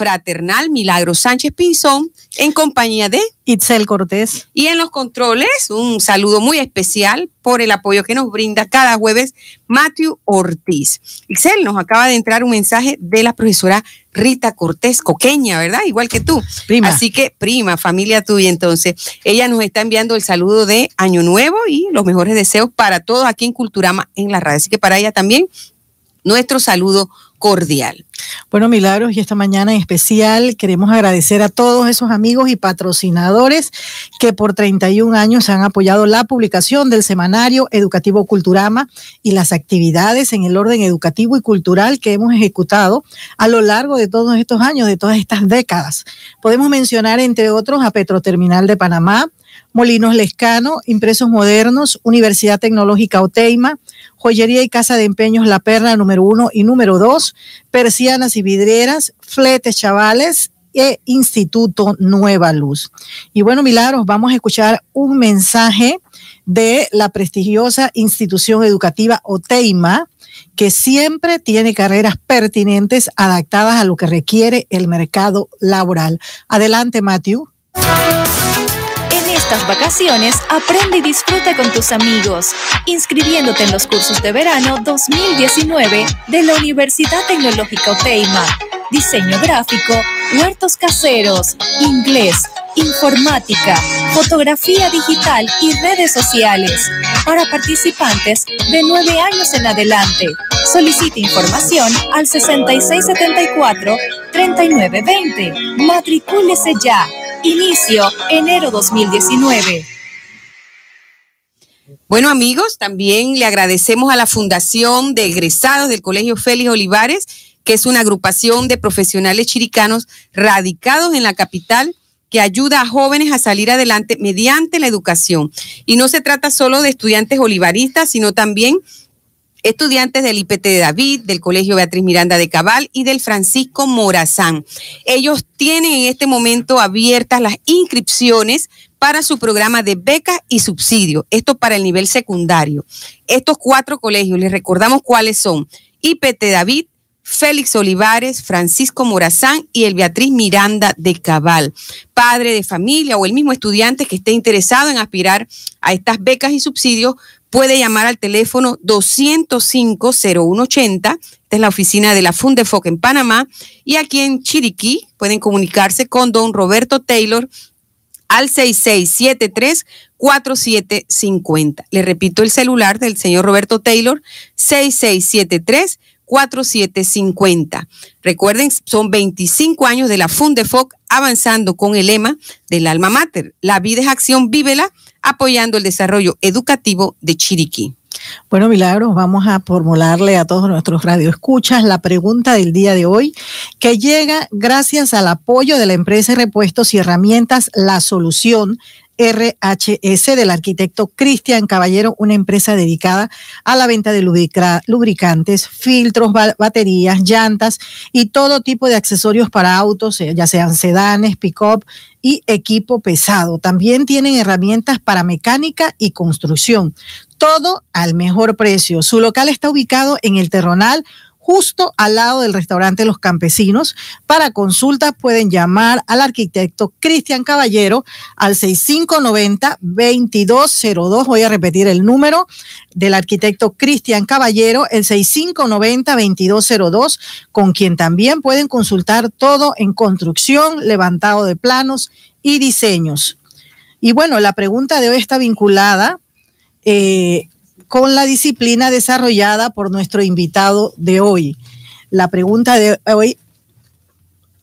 fraternal Milagro Sánchez Pinzón en compañía de Itzel Cortés. Y en los controles, un saludo muy especial por el apoyo que nos brinda cada jueves Matthew Ortiz. Itzel, nos acaba de entrar un mensaje de la profesora Rita Cortés, coqueña, ¿verdad? Igual que tú. Prima. Así que, prima, familia tuya. Entonces, ella nos está enviando el saludo de Año Nuevo y los mejores deseos para todos aquí en Culturama en la radio. Así que para ella también, nuestro saludo cordial. Bueno, Milagros, y esta mañana en especial queremos agradecer a todos esos amigos y patrocinadores que por 31 años han apoyado la publicación del semanario educativo Culturama y las actividades en el orden educativo y cultural que hemos ejecutado a lo largo de todos estos años, de todas estas décadas. Podemos mencionar, entre otros, a Petroterminal de Panamá, Molinos Lescano, Impresos Modernos, Universidad Tecnológica Oteima, Joyería y Casa de Empeños La Perla número uno y número dos, Persianas y Vidrieras, Fletes Chavales e Instituto Nueva Luz. Y bueno, Milagros, vamos a escuchar un mensaje de la prestigiosa institución educativa Oteima, que siempre tiene carreras pertinentes adaptadas a lo que requiere el mercado laboral. Adelante, Matthew estas vacaciones, aprende y disfruta con tus amigos, inscribiéndote en los cursos de verano 2019 de la Universidad Tecnológica Oteima. Diseño gráfico, huertos caseros, inglés, informática, fotografía digital y redes sociales. Para participantes de 9 años en adelante. Solicite información al 6674-3920. Matricúlese ya. Inicio enero 2019. Bueno amigos, también le agradecemos a la Fundación de Egresados del Colegio Félix Olivares, que es una agrupación de profesionales chiricanos radicados en la capital que ayuda a jóvenes a salir adelante mediante la educación. Y no se trata solo de estudiantes olivaristas, sino también estudiantes del IPT de David, del Colegio Beatriz Miranda de Cabal y del Francisco Morazán. Ellos tienen en este momento abiertas las inscripciones para su programa de becas y subsidio, esto para el nivel secundario. Estos cuatro colegios, les recordamos cuáles son. IPT David, Félix Olivares, Francisco Morazán y el Beatriz Miranda de Cabal. Padre de familia o el mismo estudiante que esté interesado en aspirar a estas becas y subsidios puede llamar al teléfono 205-0180, esta es la oficina de la Fundefoc en Panamá, y aquí en Chiriquí pueden comunicarse con don Roberto Taylor al 6673 50 Le repito el celular del señor Roberto Taylor, 6673 4750. Recuerden, son 25 años de la Fundefoc avanzando con el lema del alma mater. La vida es acción, vívela, apoyando el desarrollo educativo de Chiriquí. Bueno, Milagros, vamos a formularle a todos nuestros radioescuchas la pregunta del día de hoy, que llega gracias al apoyo de la empresa de repuestos y herramientas La Solución RHS del arquitecto Cristian Caballero, una empresa dedicada a la venta de lubricantes, filtros, baterías, llantas y todo tipo de accesorios para autos, eh, ya sean sedanes, pick-up y equipo pesado. También tienen herramientas para mecánica y construcción. Todo al mejor precio. Su local está ubicado en el Terronal justo al lado del restaurante Los Campesinos. Para consultas pueden llamar al arquitecto Cristian Caballero al 6590-2202. Voy a repetir el número del arquitecto Cristian Caballero, el 6590-2202, con quien también pueden consultar todo en construcción, levantado de planos y diseños. Y bueno, la pregunta de hoy está vinculada eh, con la disciplina desarrollada por nuestro invitado de hoy. La pregunta de hoy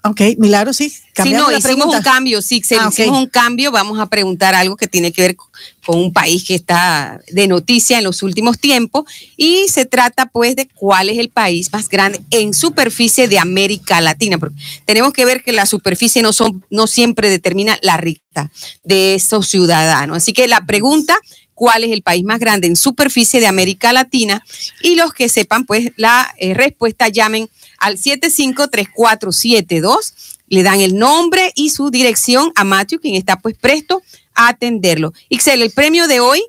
Ok, Milagro, sí. Sí, no, hicimos un cambio, sí, ah, hicimos un cambio. Vamos a preguntar algo que tiene que ver con un país que está de noticia en los últimos tiempos y se trata pues de cuál es el país más grande en superficie de América Latina. Porque tenemos que ver que la superficie no, son, no siempre determina la riqueza de esos ciudadanos. Así que la pregunta cuál es el país más grande en superficie de América Latina y los que sepan, pues la eh, respuesta llamen al 753472, le dan el nombre y su dirección a Matthew, quien está pues presto a atenderlo. Ixel, el premio de hoy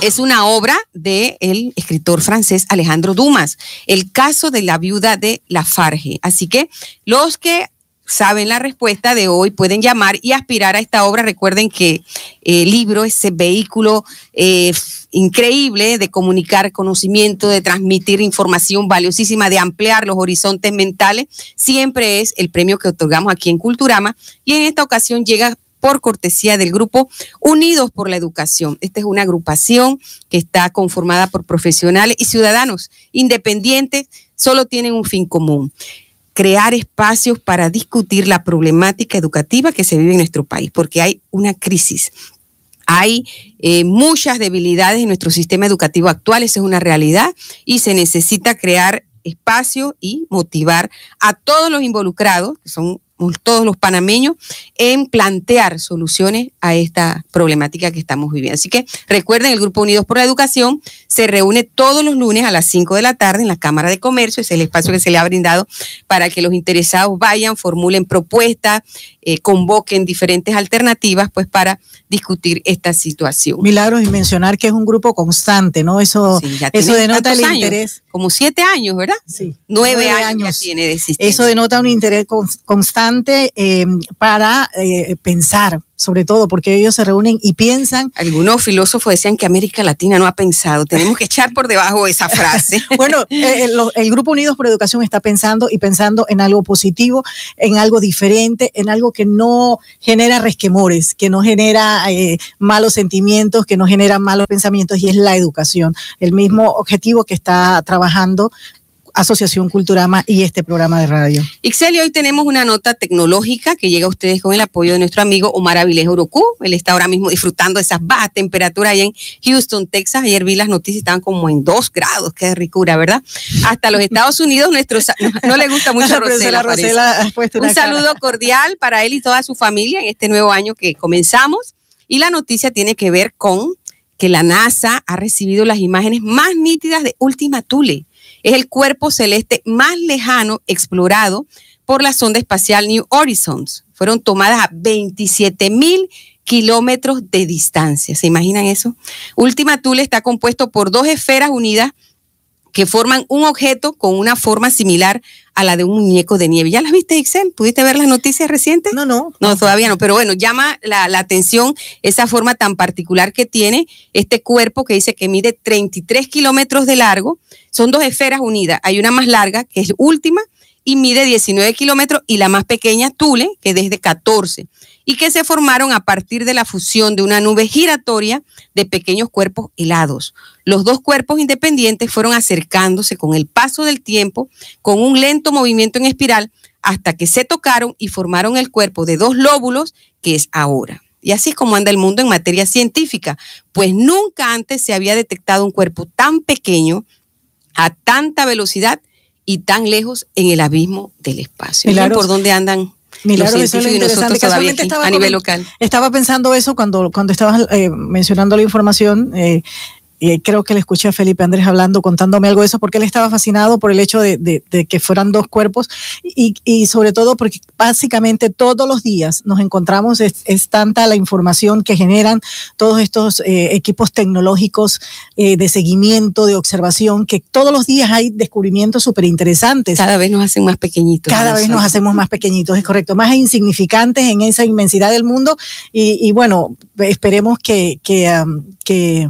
es una obra del el escritor francés Alejandro Dumas, el caso de la viuda de Lafarge. Así que los que saben la respuesta de hoy, pueden llamar y aspirar a esta obra. Recuerden que el libro, ese vehículo eh, increíble de comunicar conocimiento, de transmitir información valiosísima, de ampliar los horizontes mentales, siempre es el premio que otorgamos aquí en Culturama. Y en esta ocasión llega por cortesía del grupo Unidos por la Educación. Esta es una agrupación que está conformada por profesionales y ciudadanos independientes, solo tienen un fin común crear espacios para discutir la problemática educativa que se vive en nuestro país, porque hay una crisis. Hay eh, muchas debilidades en nuestro sistema educativo actual, esa es una realidad, y se necesita crear espacio y motivar a todos los involucrados, que son todos los panameños, en plantear soluciones a esta problemática que estamos viviendo. Así que recuerden, el Grupo Unidos por la Educación se reúne todos los lunes a las 5 de la tarde en la Cámara de Comercio, es el espacio que se le ha brindado para que los interesados vayan, formulen propuestas, eh, convoquen diferentes alternativas, pues para discutir esta situación. Milagros y mencionar que es un grupo constante, ¿no? Eso, eso denota el interés. Como siete años, ¿verdad? Sí. Nueve, años, tiene de existencia. Eso denota un interés constante eh, para eh, pensar, sobre todo porque ellos se reúnen y piensan. Algunos filósofos decían que América Latina no ha pensado. Tenemos que echar por debajo esa frase. bueno, eh, el, Grupo Unidos por Educación está pensando y pensando en algo positivo, en algo diferente, en algo que no genera resquemores, que no genera eh, malos sentimientos, que no genera malos pensamientos y es la educación. El mismo objetivo que está trabajando Asociación Culturama y este programa de radio. Ixel, hoy tenemos una nota tecnológica que llega a ustedes con el apoyo de nuestro amigo Omar Avilés Urucú. Él está ahora mismo disfrutando de esas bajas temperaturas allá en Houston, Texas. Ayer vi las noticias, estaban como en dos grados. Qué ricura, ¿verdad? Hasta los Estados Unidos, nuestro, no, le gusta mucho Rosela. Un saludo cordial para él y toda su familia en este nuevo año que comenzamos. Y la noticia tiene que ver con que la NASA ha recibido las imágenes más nítidas de Última Thule es el cuerpo celeste más lejano explorado por la sonda espacial New Horizons. Fueron tomadas a 27 mil kilómetros de distancia. ¿Se imaginan eso? Última Thule está compuesto por dos esferas unidas que forman un objeto con una forma similar a la de un muñeco de nieve. ¿Ya las viste, Excel? ¿Pudiste ver las noticias recientes? No, no. No, todavía no. Pero bueno, llama la, la, atención esa forma tan particular que tiene este cuerpo que dice que mide 33 kilómetros de largo. Son dos esferas unidas. Hay una más larga, que es última, y mide 19 kilómetros, y la más pequeña, Tule, que es de 14 y que se formaron a partir de la fusión de una nube giratoria de pequeños cuerpos helados. Los dos cuerpos independientes fueron acercándose con el paso del tiempo, con un lento movimiento en espiral, hasta que se tocaron y formaron el cuerpo de dos lóbulos, que es ahora. Y así es como anda el mundo en materia científica, pues nunca antes se había detectado un cuerpo tan pequeño, a tanta velocidad y tan lejos en el abismo del espacio. ¿Por dónde andan Milagro, eso es lo interesante. Casualmente estaba, a nivel local. estaba pensando eso cuando, cuando estabas eh, mencionando la información. Eh, creo que le escuché a Felipe Andrés hablando, contándome algo de eso, porque él estaba fascinado por el hecho de, que fueran dos cuerpos y, sobre todo porque básicamente todos los días nos encontramos, es, tanta la información que generan todos estos eh, equipos tecnológicos eh, de seguimiento, de observación, que todos los días hay descubrimientos súper interesantes. Cada vez nos hacen más pequeñitos. Cada vez nos hacemos más pequeñitos, es correcto, más insignificantes en esa inmensidad del mundo y, bueno, esperemos que, que, que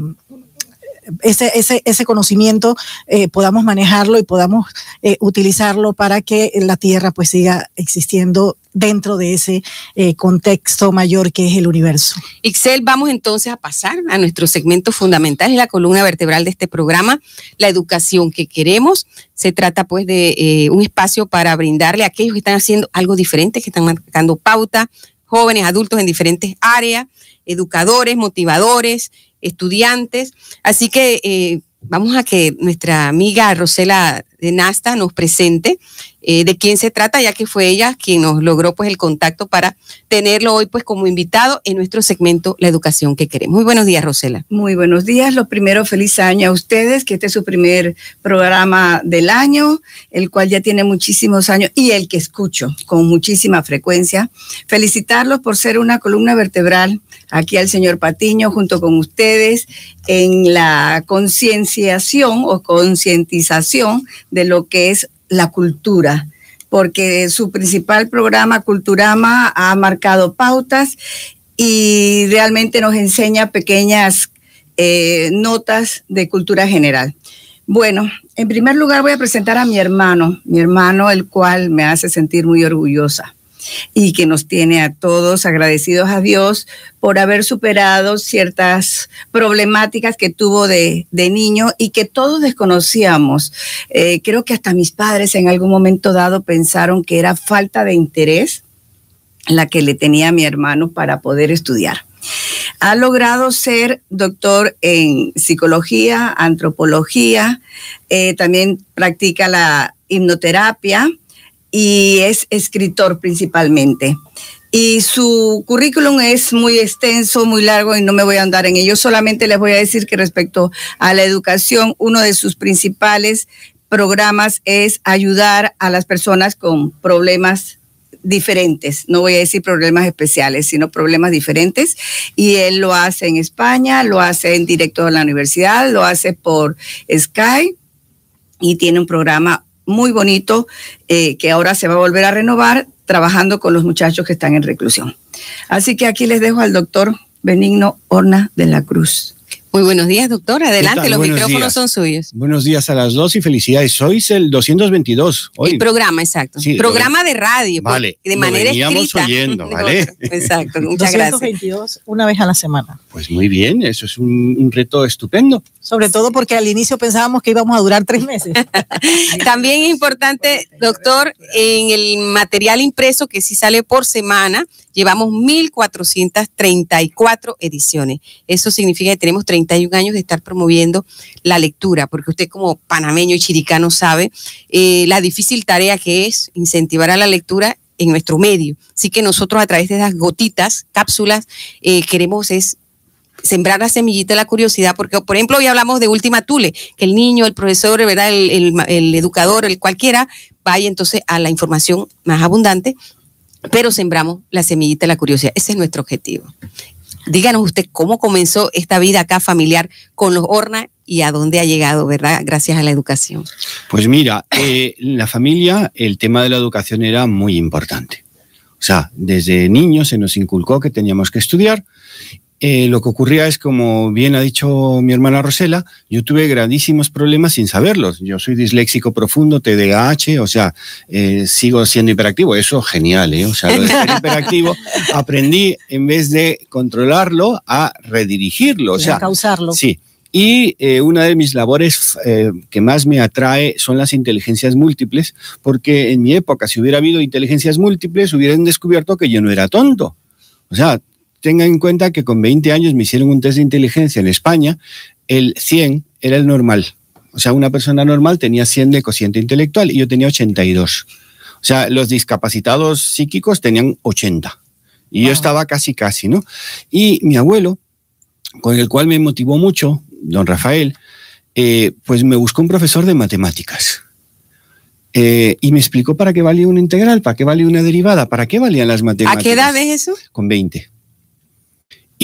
ese, ese, ese conocimiento eh, podamos manejarlo y podamos eh, utilizarlo para que la Tierra pues siga existiendo dentro de ese eh, contexto mayor que es el universo. Ixel, vamos entonces a pasar a nuestro segmento fundamental, es la columna vertebral de este programa, la educación que queremos. Se trata pues de un espacio para brindarle a aquellos que están haciendo algo diferente, que están marcando pauta, jóvenes, adultos en diferentes áreas, educadores, motivadores, estudiantes. Así que eh, vamos a que nuestra amiga Rosela de Nasta nos presente eh, de quién se trata, ya que fue ella quien nos logró pues el contacto para tenerlo hoy pues como invitado en nuestro segmento La Educación que queremos. Muy buenos días, Rosela. Muy buenos días. Lo primero, feliz año a ustedes, que este es su primer programa del año, el cual ya tiene muchísimos años y el que escucho con muchísima frecuencia. Felicitarlos por ser una columna vertebral aquí al señor Patiño junto con ustedes en la concienciación o concientización de lo que es la cultura porque su principal programa, Culturama, ha marcado pautas y realmente nos enseña pequeñas eh, notas de cultura general. Bueno, en primer lugar voy a presentar a mi hermano, mi hermano, el cual me hace sentir muy orgullosa y que nos tiene a todos agradecidos a Dios por haber superado ciertas problemáticas que tuvo de, niño y que todos desconocíamos. Eh, creo que hasta mis padres en algún momento dado pensaron que era falta de interés la que le tenía a mi hermano para poder estudiar. Ha logrado ser doctor en psicología, antropología, eh, también practica la hipnoterapia y es escritor principalmente. Y su currículum es muy extenso, muy largo y no me voy a andar en ello. Solamente les voy a decir que respecto a la educación, uno de sus principales programas es ayudar a las personas con problemas diferentes, no voy a decir problemas especiales, sino problemas diferentes. Y él lo hace en España, lo hace en directo de la universidad, lo hace por Sky y tiene un programa muy bonito eh, que ahora se va a volver a renovar trabajando con los muchachos que están en reclusión. Así que aquí les dejo al doctor Benigno Horna de la Cruz. Muy buenos días, doctor. Adelante, los micrófonos son suyos. Buenos días a las dos y felicidades. Sois el 222. Hoy. El programa, exacto. programa de radio. Pues, vale. De manera veníamos oyendo, ¿vale? exacto, muchas 222 gracias. una vez a la semana. Pues muy bien, eso es un, reto estupendo. Sobre todo porque al inicio pensábamos que íbamos a durar tres meses. También es importante, doctor, en el material impreso que sí sale por semana, llevamos 1.434 ediciones. Eso significa que tenemos 31 años de estar promoviendo la lectura, porque usted como panameño y chiricano sabe eh, la difícil tarea que es incentivar a la lectura en nuestro medio. Así que nosotros a través de esas gotitas, cápsulas, eh, queremos es sembrar la semillita de la curiosidad, porque por ejemplo hoy hablamos de Última Tule, que el niño, el profesor, ¿verdad? El, el educador, el cualquiera, vaya entonces a la información más abundante pero sembramos la semillita de la curiosidad. Ese es nuestro objetivo. Díganos usted cómo comenzó esta vida acá familiar con los Horna y a dónde ha llegado, ¿verdad? Gracias a la educación. Pues mira, eh, la familia el tema de la educación era muy importante. O sea, desde niños se nos inculcó que teníamos que estudiar eh, lo que ocurría es, como bien ha dicho mi hermana Rosela, yo tuve grandísimos problemas sin saberlos. Yo soy disléxico profundo, TDAH, o sea, eh, sigo siendo hiperactivo. Eso genial, ¿eh? O sea, lo de ser hiperactivo, aprendí en vez de controlarlo a redirigirlo. O sea, a causarlo. Sí. Y eh, una de mis labores que más me atrae son las inteligencias múltiples, porque en mi época, si hubiera habido inteligencias múltiples, hubieran descubierto que yo no era tonto. O sea, tenga en cuenta que con 20 años me hicieron un test de inteligencia en España, el 100 era el normal. O sea, una persona normal tenía 100 de cociente intelectual y yo tenía 82. O sea, los discapacitados psíquicos tenían 80. Y yo estaba casi, casi, ¿no? Y mi abuelo, con el cual me motivó mucho, don Rafael, eh, pues me buscó un profesor de matemáticas. Eh, y me explicó para qué valía una integral, para qué valía una derivada, para qué valían las matemáticas. ¿A qué edad es eso? Con 20.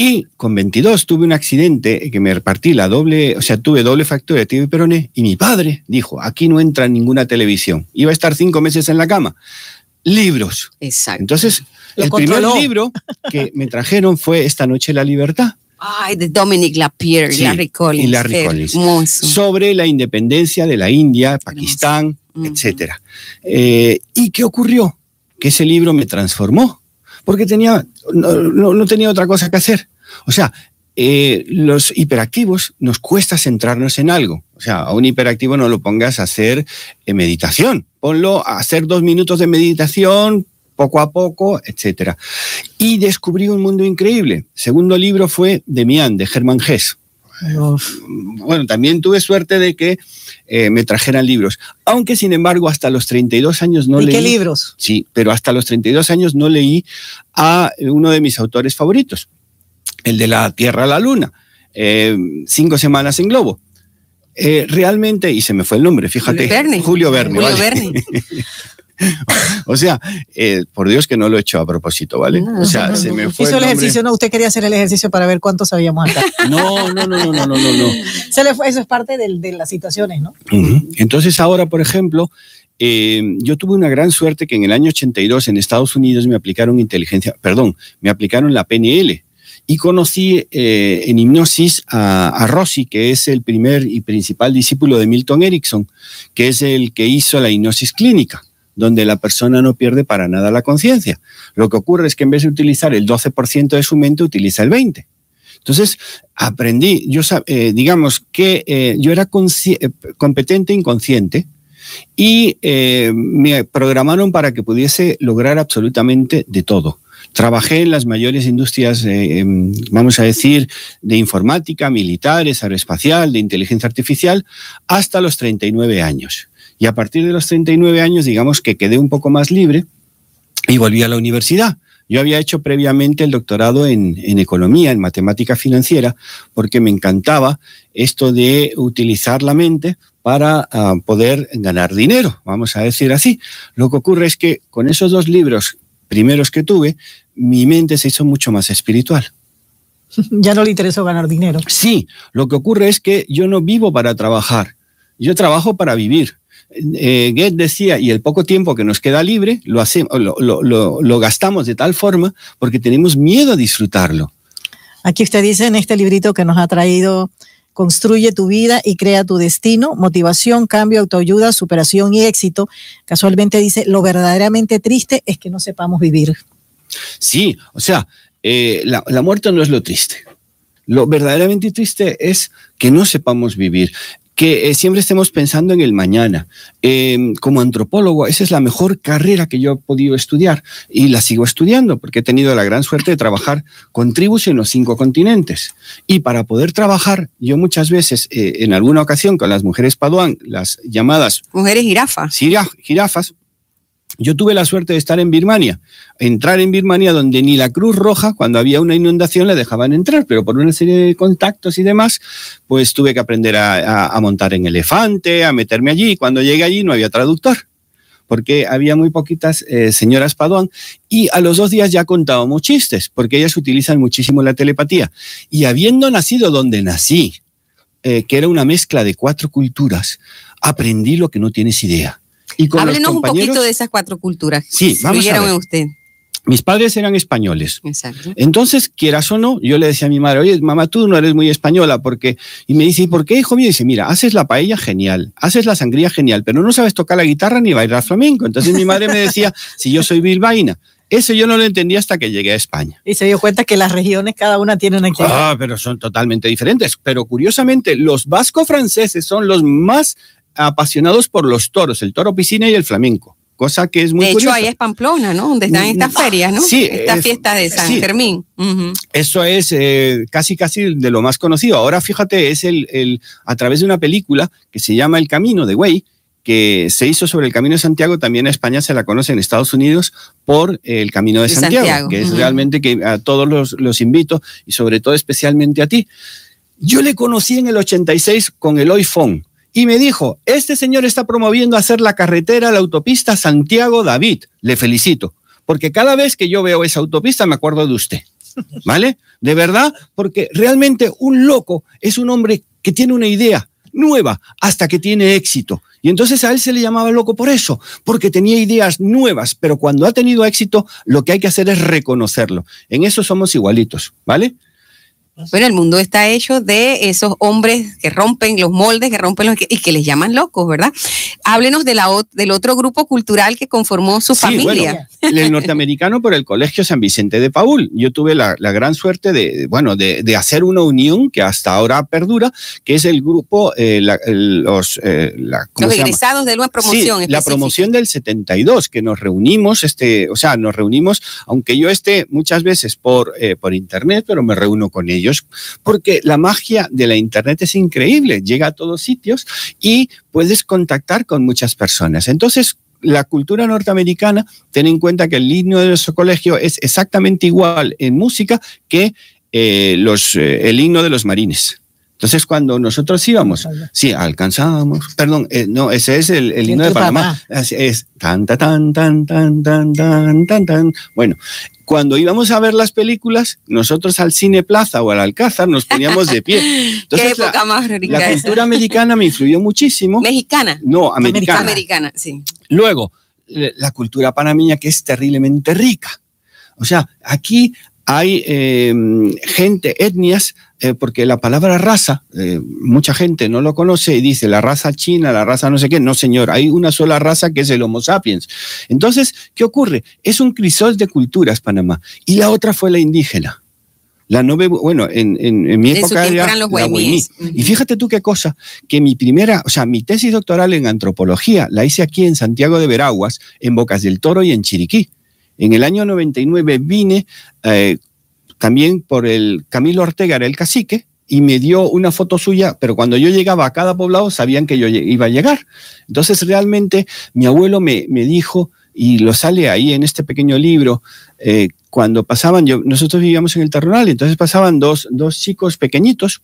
Y con 22 tuve un accidente que me repartí la doble, o sea, tuve doble fractura de tibia y peroné y mi padre dijo, aquí no entra ninguna televisión. Iba a estar cinco meses en la cama. Libros. Exacto. Entonces, el primer libro que me trajeron fue Esta noche la libertad. Ay, de Dominic Lapierre, y Larry Collins. Y Larry Collins. Sobre la independencia de la India, Pakistán, etcétera. Eh, ¿Y qué ocurrió? Que ese libro me transformó porque tenía, no, tenía otra cosa que hacer. O sea, eh, los hiperactivos nos cuesta centrarnos en algo. O sea, a un hiperactivo no lo pongas a hacer eh, meditación. Ponlo a hacer dos minutos de meditación poco a poco, etc. Y descubrí un mundo increíble. segundo libro fue Demián, de Germán Hess. Bueno, también tuve suerte de que eh, me trajeran libros, aunque sin embargo hasta los 32 años no leí. ¿Qué libros? Sí, pero hasta los 32 años no leí a uno de mis autores favoritos, el de La Tierra a la Luna, eh, Cinco Semanas en Globo. Eh, realmente, y se me fue el nombre, fíjate. Julio Verne. Julio Verne. o sea, eh, por Dios que no lo he hecho a propósito, ¿vale? o sea, se me fue. Hizo el, ejercicio, no, usted quería hacer el ejercicio para ver cuánto sabíamos acá. No, no, no, no, no, no, no. Se le fue, eso es parte de, las situaciones, ¿no? Entonces ahora, por ejemplo, eh, yo tuve una gran suerte que en el año 82 en Estados Unidos me aplicaron inteligencia, perdón, me aplicaron la PNL y conocí eh, en hipnosis a, a, Rossi, que es el primer y principal discípulo de Milton Erickson, que es el que hizo la hipnosis clínica, donde la persona no pierde para nada la conciencia. Lo que ocurre es que en vez de utilizar el 12% de su mente, utiliza el 20%. Entonces, aprendí, yo eh, digamos que eh, yo era eh, competente inconsciente y eh, me programaron para que pudiese lograr absolutamente de todo. Trabajé en las mayores industrias, eh, vamos a decir, de informática, militares, aeroespacial, de inteligencia artificial, hasta los 39 años. Y a partir de los 39 años, digamos que quedé un poco más libre y volví a la universidad. Yo había hecho previamente el doctorado en, en, economía, en matemática financiera, porque me encantaba esto de utilizar la mente para uh, poder ganar dinero, vamos a decir así. Lo que ocurre es que con esos dos libros primeros que tuve, mi mente se hizo mucho más espiritual. Ya no le interesó ganar dinero. Sí, lo que ocurre es que yo no vivo para trabajar, yo trabajo para vivir. Eh, Goethe decía, y el poco tiempo que nos queda libre, lo, hacemos, lo, lo, lo, lo gastamos de tal forma porque tenemos miedo a disfrutarlo. Aquí usted dice en este librito que nos ha traído Construye tu vida y crea tu destino, motivación, cambio, autoayuda, superación y éxito. Casualmente dice, lo verdaderamente triste es que no sepamos vivir. Sí, o sea, eh, la, la muerte no es lo triste. Lo verdaderamente triste es que no sepamos vivir que eh, siempre estemos pensando en el mañana. Eh, como antropólogo, esa es la mejor carrera que yo he podido estudiar y la sigo estudiando porque he tenido la gran suerte de trabajar con tribus en los cinco continentes. Y para poder trabajar, yo muchas veces, eh, en alguna ocasión con las mujeres paduán, las llamadas... Mujeres jirafas. Jirafas, yo tuve la suerte de estar en Birmania, entrar en Birmania donde ni la Cruz Roja, cuando había una inundación, le dejaban entrar, pero por una serie de contactos y demás, pues tuve que aprender a, montar en elefante, a meterme allí. Cuando llegué allí no había traductor, porque había muy poquitas eh, señoras Paduán y a los dos días ya contábamos chistes, porque ellas utilizan muchísimo la telepatía. Y habiendo nacido donde nací, eh, que era una mezcla de cuatro culturas, aprendí lo que no tienes idea y con Háblenos un poquito de esas cuatro culturas. Sí, vamos a ver. usted. Mis padres eran españoles. Exacto. Entonces, quieras o no, yo le decía a mi madre, oye, mamá, tú no eres muy española, porque. Y me dice, ¿y por qué, hijo mío? Y dice, mira, haces la paella genial, haces la sangría genial, pero no sabes tocar la guitarra ni bailar flamenco. Entonces, mi madre me decía, si yo soy bilbaína. Eso yo no lo entendí hasta que llegué a España. Y se dio cuenta que las regiones, cada una tiene una Ah, pero son totalmente diferentes. Pero curiosamente, los vasco-franceses son los más apasionados por los toros, el toro piscina y el flamenco. Cosa que es muy De hecho, curiosa. ahí es Pamplona, ¿no? Donde están estas ferias, ¿no? Sí, Estas fiestas de San sí. Eso es eh, casi casi de lo más conocido. Ahora fíjate, es el, el, a través de una película que se llama El Camino de Güey, que se hizo sobre el Camino de Santiago, también en España se la conoce en Estados Unidos por el Camino de, De Santiago, Santiago. que es realmente que a todos los, los invito y sobre todo especialmente a ti. Yo le conocí en el 86 con el iPhone y me dijo, este señor está promoviendo hacer la carretera, la autopista Santiago-David. Le felicito, porque cada vez que yo veo esa autopista me acuerdo de usted. ¿Vale? De verdad, porque realmente un loco es un hombre que tiene una idea nueva hasta que tiene éxito. Y entonces a él se le llamaba loco por eso, porque tenía ideas nuevas, pero cuando ha tenido éxito, lo que hay que hacer es reconocerlo. En eso somos igualitos, ¿vale? Bueno, el mundo está hecho de esos hombres que rompen los moldes, que rompen los y que les llaman locos, ¿verdad? Háblenos de la, del otro grupo cultural que conformó su Sí, familia. bueno, el norteamericano por el Colegio San Vicente de Paul. Yo tuve la, la gran suerte de, bueno, de, de, hacer una unión que hasta ahora perdura, que es el grupo, eh, la, los, eh, la, los egresados de una promoción. Sí, la promoción del 72, que nos reunimos, este, o sea, nos reunimos, aunque yo esté muchas veces por, eh, por internet, pero me reúno con ellos, porque la magia de la internet es increíble, llega a todos sitios y puedes contactar con muchas personas. Entonces, la cultura norteamericana, ten en cuenta que el himno de nuestro colegio es exactamente igual en música que eh, eh, el himno de los marines. Entonces, cuando nosotros íbamos, sí, alcanzábamos, perdón, eh, no, ese es el, el himno de Panamá. Es tan, tan, tan, tan, tan, tan, tan, tan. Bueno, cuando íbamos a ver las películas, nosotros al Cine Plaza o al Alcázar nos poníamos de pie. Entonces, ¿Qué época la, más rica la cultura americana me influyó muchísimo. ¿Mexicana? No, americana. Americana, sí. Luego, la cultura panameña que es terriblemente rica. O sea, aquí hay eh, gente, etnias, eh, porque la palabra raza, eh, mucha gente no lo conoce y dice la raza china, la raza no sé qué. No, señor, hay una sola raza que es el Homo sapiens. Entonces, ¿qué ocurre? Es un crisol de culturas Panamá. Y la otra fue la indígena. La no bueno, en, en, mi época era Y fíjate tú qué cosa, que mi primera, o sea, mi tesis doctoral en antropología la hice aquí en Santiago de Veraguas, en Bocas del Toro y en Chiriquí. En el año 99 vine eh, también por el Camilo Ortega, era el cacique, y me dio una foto suya, pero cuando yo llegaba a cada poblado sabían que yo iba a llegar. Entonces realmente mi abuelo me, me dijo, y lo sale ahí en este pequeño libro, eh, cuando pasaban, yo, nosotros vivíamos en el Terronal, entonces pasaban dos, dos chicos pequeñitos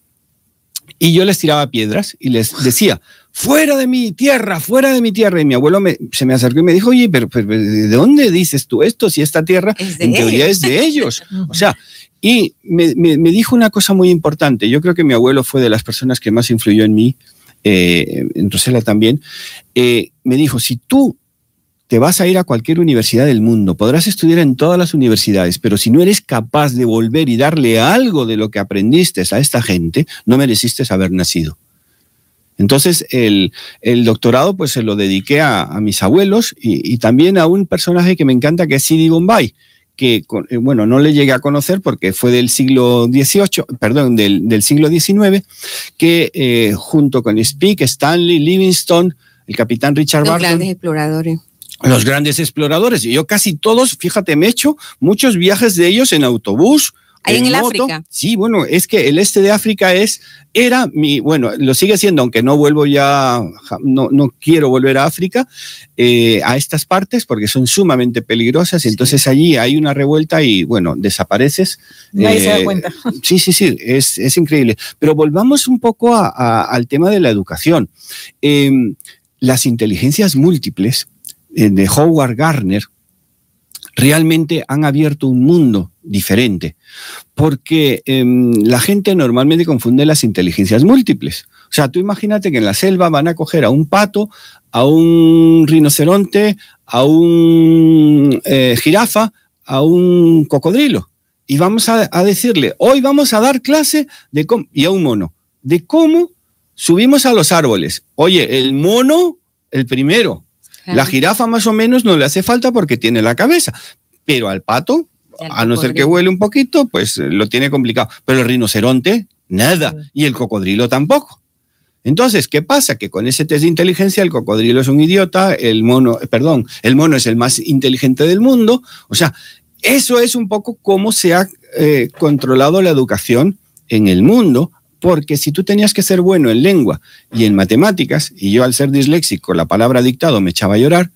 y yo les tiraba piedras y les decía, fuera de mi tierra, fuera de mi tierra. Y mi abuelo se me acercó y me dijo, oye, pero, ¿de dónde dices tú esto si esta tierra en teoría es de ellos? o sea, y me, dijo una cosa muy importante. Yo creo que mi abuelo fue de las personas que más influyó en mí, eh, en Rosela también. Eh, me dijo, si tú te vas a ir a cualquier universidad del mundo, podrás estudiar en todas las universidades, pero si no eres capaz de volver y darle algo de lo que aprendiste a esta gente, no mereciste haber nacido. Entonces, el, doctorado pues se lo dediqué a, mis abuelos y, también a un personaje que me encanta, que es Sidi Bombay, que, eh, bueno, no le llegué a conocer porque fue del siglo XVIII, perdón, del, siglo XIX, que eh, junto con Speke, Stanley, Livingstone, el capitán Richard Los Barton, grandes exploradores los grandes exploradores. Y yo casi todos, fíjate, me he hecho muchos viajes de ellos en autobús. Ahí en, el África. Sí, bueno, es que el este de África es, era mi, bueno, lo sigue siendo, aunque no vuelvo ya, no, no quiero volver a África, eh, a estas partes, porque son sumamente peligrosas. Y entonces allí hay una revuelta y, bueno, desapareces. Nadie se da eh, cuenta. Sí, sí, sí, es, es increíble. Pero volvamos un poco al tema de la educación. Em, las inteligencias múltiples eh, de Howard Gardner realmente han abierto un mundo diferente, porque em, la gente normalmente confunde las inteligencias múltiples. O sea, tú imagínate que en la selva van a coger a un pato, a un rinoceronte, a un eh, jirafa, a un cocodrilo. Y vamos a, decirle, hoy vamos a dar clase de y a un mono, de cómo subimos a los árboles. Oye, el mono, el primero, la jirafa más o menos no le hace falta porque tiene la cabeza, pero al pato, a no ser que huele un poquito, pues eh, lo tiene complicado. Pero el rinoceronte, nada, y el cocodrilo tampoco. Entonces, ¿qué pasa? Que con ese test de inteligencia el cocodrilo es un idiota, el mono, eh, perdón, el mono es el más inteligente del mundo. O sea, eso es un poco cómo se ha eh, controlado la educación en el mundo porque si tú tenías que ser bueno en lengua y en matemáticas, y yo al ser disléxico la palabra dictado me echaba a llorar,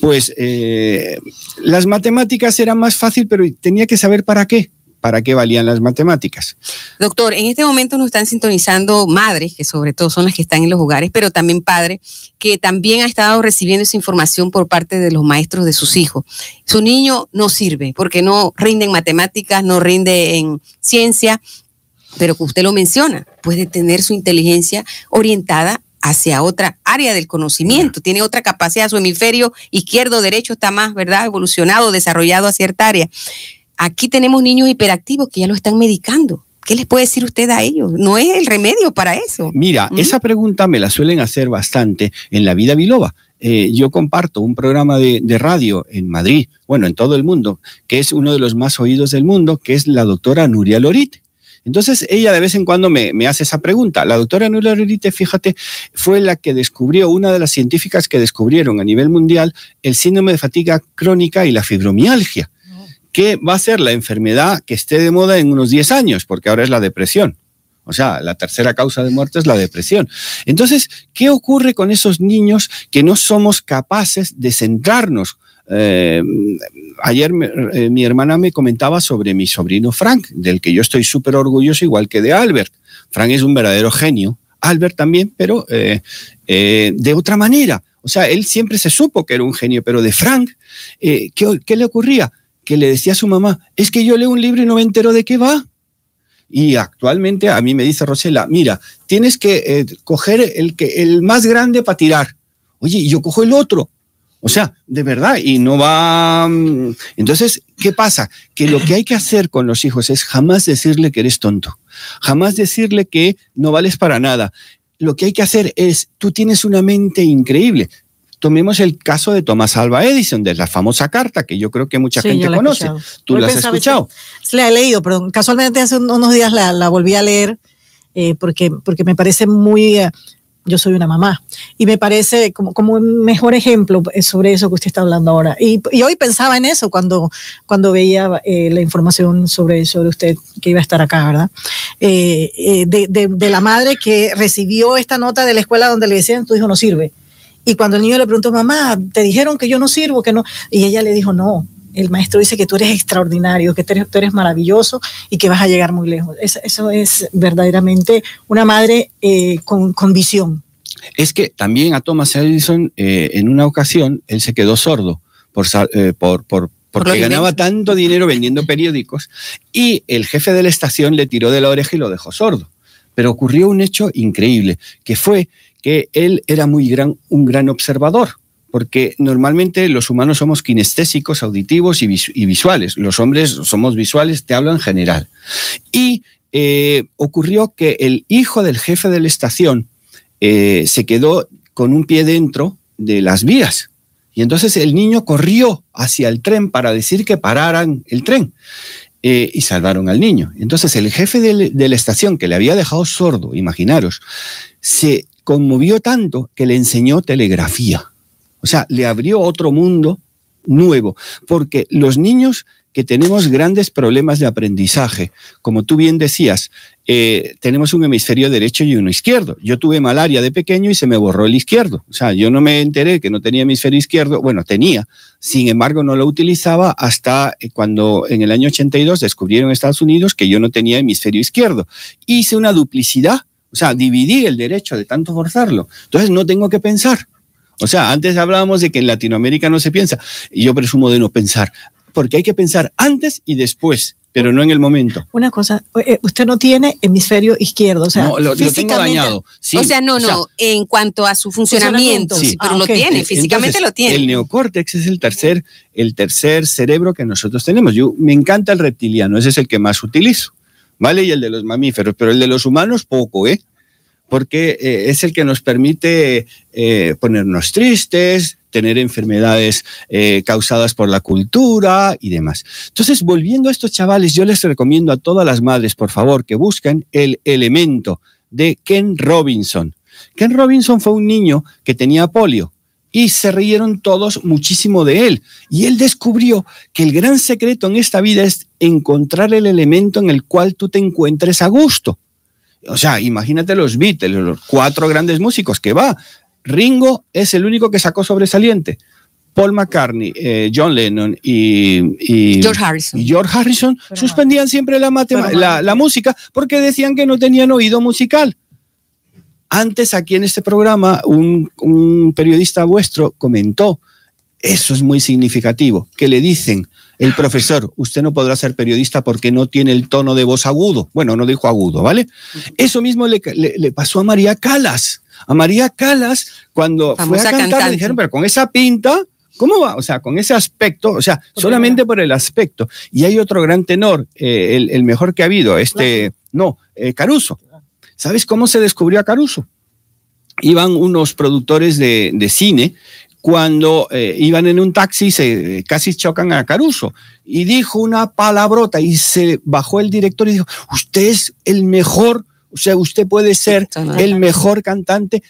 pues eh, las matemáticas eran más fácil, pero tenía que saber para qué para qué valían las matemáticas. Doctor, en este momento nos están sintonizando madres, que sobre todo son las que están en los hogares, pero también padres, que también ha estado recibiendo esa información por parte de los maestros de sus hijos. Su niño no sirve porque no rinde en matemáticas, no rinde en ciencia, pero que usted lo menciona, puede tener su inteligencia orientada hacia otra área del conocimiento, tiene otra capacidad, su hemisferio izquierdo, derecho está más, ¿verdad?, evolucionado, desarrollado a cierta área. Aquí tenemos niños hiperactivos que ya lo están medicando. ¿Qué les puede decir usted a ellos? No es el remedio para eso. Mira, esa pregunta me la suelen hacer bastante en la vida biloba. Eh, yo comparto un programa de, de, radio en Madrid, bueno, en todo el mundo, que es uno de los más oídos del mundo, que es la doctora Nuria Lorit. Entonces ella de vez en cuando me, hace esa pregunta. La doctora Nuria Lorite, fíjate, fue la que descubrió, una de las científicas que descubrieron a nivel mundial el síndrome de fatiga crónica y la fibromialgia, que va a ser la enfermedad que esté de moda en unos 10 años, porque ahora es la depresión. O sea, la tercera causa de muerte es la depresión. Entonces, ¿qué ocurre con esos niños que no somos capaces de centrarnos eh, ayer eh, mi hermana me comentaba sobre mi sobrino Frank, del que yo estoy súper orgulloso, igual que de Albert. Frank es un verdadero genio, Albert también, pero eh, de otra manera. O sea, él siempre se supo que era un genio, pero de Frank, ¿qué, ¿qué le ocurría? Que le decía a su mamá, es que yo leo un libro y no me entero de qué va. Y actualmente a mí me dice Rosela, mira, tienes que coger el, que, el más grande para tirar. Oye, y yo cojo el otro. O sea, de verdad, y no va... Mm, entonces, ¿qué pasa? Que lo que hay que hacer con los hijos es jamás decirle que eres tonto, jamás decirle que no vales para nada. Lo que hay que hacer es, tú tienes una mente increíble. Tomemos el caso de Thomas Alva Edison, de la famosa carta que yo creo que mucha gente conoce. ¿Tú la has escuchado? La he leído, pero casualmente hace unos días la, volví a leer eh, porque, porque me parece muy... Eh, yo soy una mamá. Y me parece como, como mejor ejemplo sobre eso que usted está hablando ahora. Y, y hoy pensaba en eso cuando, cuando veía eh, la información sobre, sobre usted que iba a estar acá, ¿verdad? Eh, eh, de, de, de, la madre que recibió esta nota de la escuela donde le decían, tu hijo no sirve. Y cuando el niño le preguntó, mamá, te dijeron que yo no sirvo, que no. Y ella le dijo, no, el maestro dice que tú eres extraordinario, que tú eres, maravilloso y que vas a llegar muy lejos. Eso, es verdaderamente una madre eh, con, visión. Es que también a Thomas Edison, eh, en una ocasión, él se quedó sordo por, eh, por, por porque ganaba tanto dinero vendiendo periódicos y el jefe de la estación le tiró de la oreja y lo dejó sordo. Pero ocurrió un hecho increíble, que fue que él era muy gran, un gran observador porque normalmente los humanos somos kinestésicos, auditivos y, visuales. Los hombres somos visuales, te hablo en general. Y eh, ocurrió que el hijo del jefe de la estación eh, se quedó con un pie dentro de las vías. Y entonces el niño corrió hacia el tren para decir que pararan el tren. Eh, y salvaron al niño. Entonces el jefe de la estación, que le había dejado sordo, imaginaros, se conmovió tanto que le enseñó telegrafía. O sea, le abrió otro mundo nuevo, porque los niños que tenemos grandes problemas de aprendizaje, como tú bien decías, eh, tenemos un hemisferio derecho y uno izquierdo. Yo tuve malaria de pequeño y se me borró el izquierdo. O sea, yo no me enteré que no tenía hemisferio izquierdo. Bueno, tenía. Sin embargo, no lo utilizaba hasta eh, cuando en el año 82 descubrieron en Estados Unidos que yo no tenía hemisferio izquierdo. Hice una duplicidad. O sea, dividí el derecho de tanto forzarlo. Entonces no tengo que pensar. O sea, antes hablábamos de que en Latinoamérica no se piensa, y yo presumo de no pensar, porque hay que pensar antes y después, pero no en el momento. Una cosa, eh, usted no tiene hemisferio izquierdo, o sea, no, lo, tengo dañado. o sea, no, no, en cuanto a su funcionamiento, sí, pero lo tiene, físicamente lo tiene. El neocórtex es el tercer, el tercer cerebro que nosotros tenemos. Yo me encanta el reptiliano, ese es el que más utilizo. ¿Vale? Y el de los mamíferos, pero el de los humanos poco, ¿eh? Porque eh, es el que nos permite eh, ponernos tristes, tener enfermedades eh, causadas por la cultura y demás. Entonces, volviendo a estos chavales, yo les recomiendo a todas las madres, por favor, que busquen el elemento de Ken Robinson. Ken Robinson fue un niño que tenía polio y se rieron todos muchísimo de él. Y él descubrió que el gran secreto en esta vida es encontrar el elemento en el cual tú te encuentres a gusto. O sea, imagínate los Beatles, los cuatro grandes músicos que va. Ringo es el único que sacó sobresaliente. Paul McCartney, eh, John Lennon y, George Harrison, George Harrison suspendían siempre la, la, música porque decían que no tenían oído musical. Antes aquí en este programa un, un periodista vuestro comentó, eso es muy significativo, que le dicen, el profesor, usted no podrá ser periodista porque no tiene el tono de voz agudo. Bueno, no dijo agudo, ¿vale? Eso mismo le, pasó a María Calas. A María Calas, cuando fue a cantar, le dijeron, pero con esa pinta, ¿Cómo va? O sea, con ese aspecto, o sea, solamente por el aspecto. Y hay otro gran tenor, eh, el, mejor que ha habido, este, no, eh, Caruso. ¿Sabes cómo se descubrió a Caruso? Iban unos productores de, de cine cuando eh, iban en un taxi, se casi chocan a Caruso y dijo una palabrota y se bajó el director y dijo, usted es el mejor, o sea, usted puede ser el mejor cantante,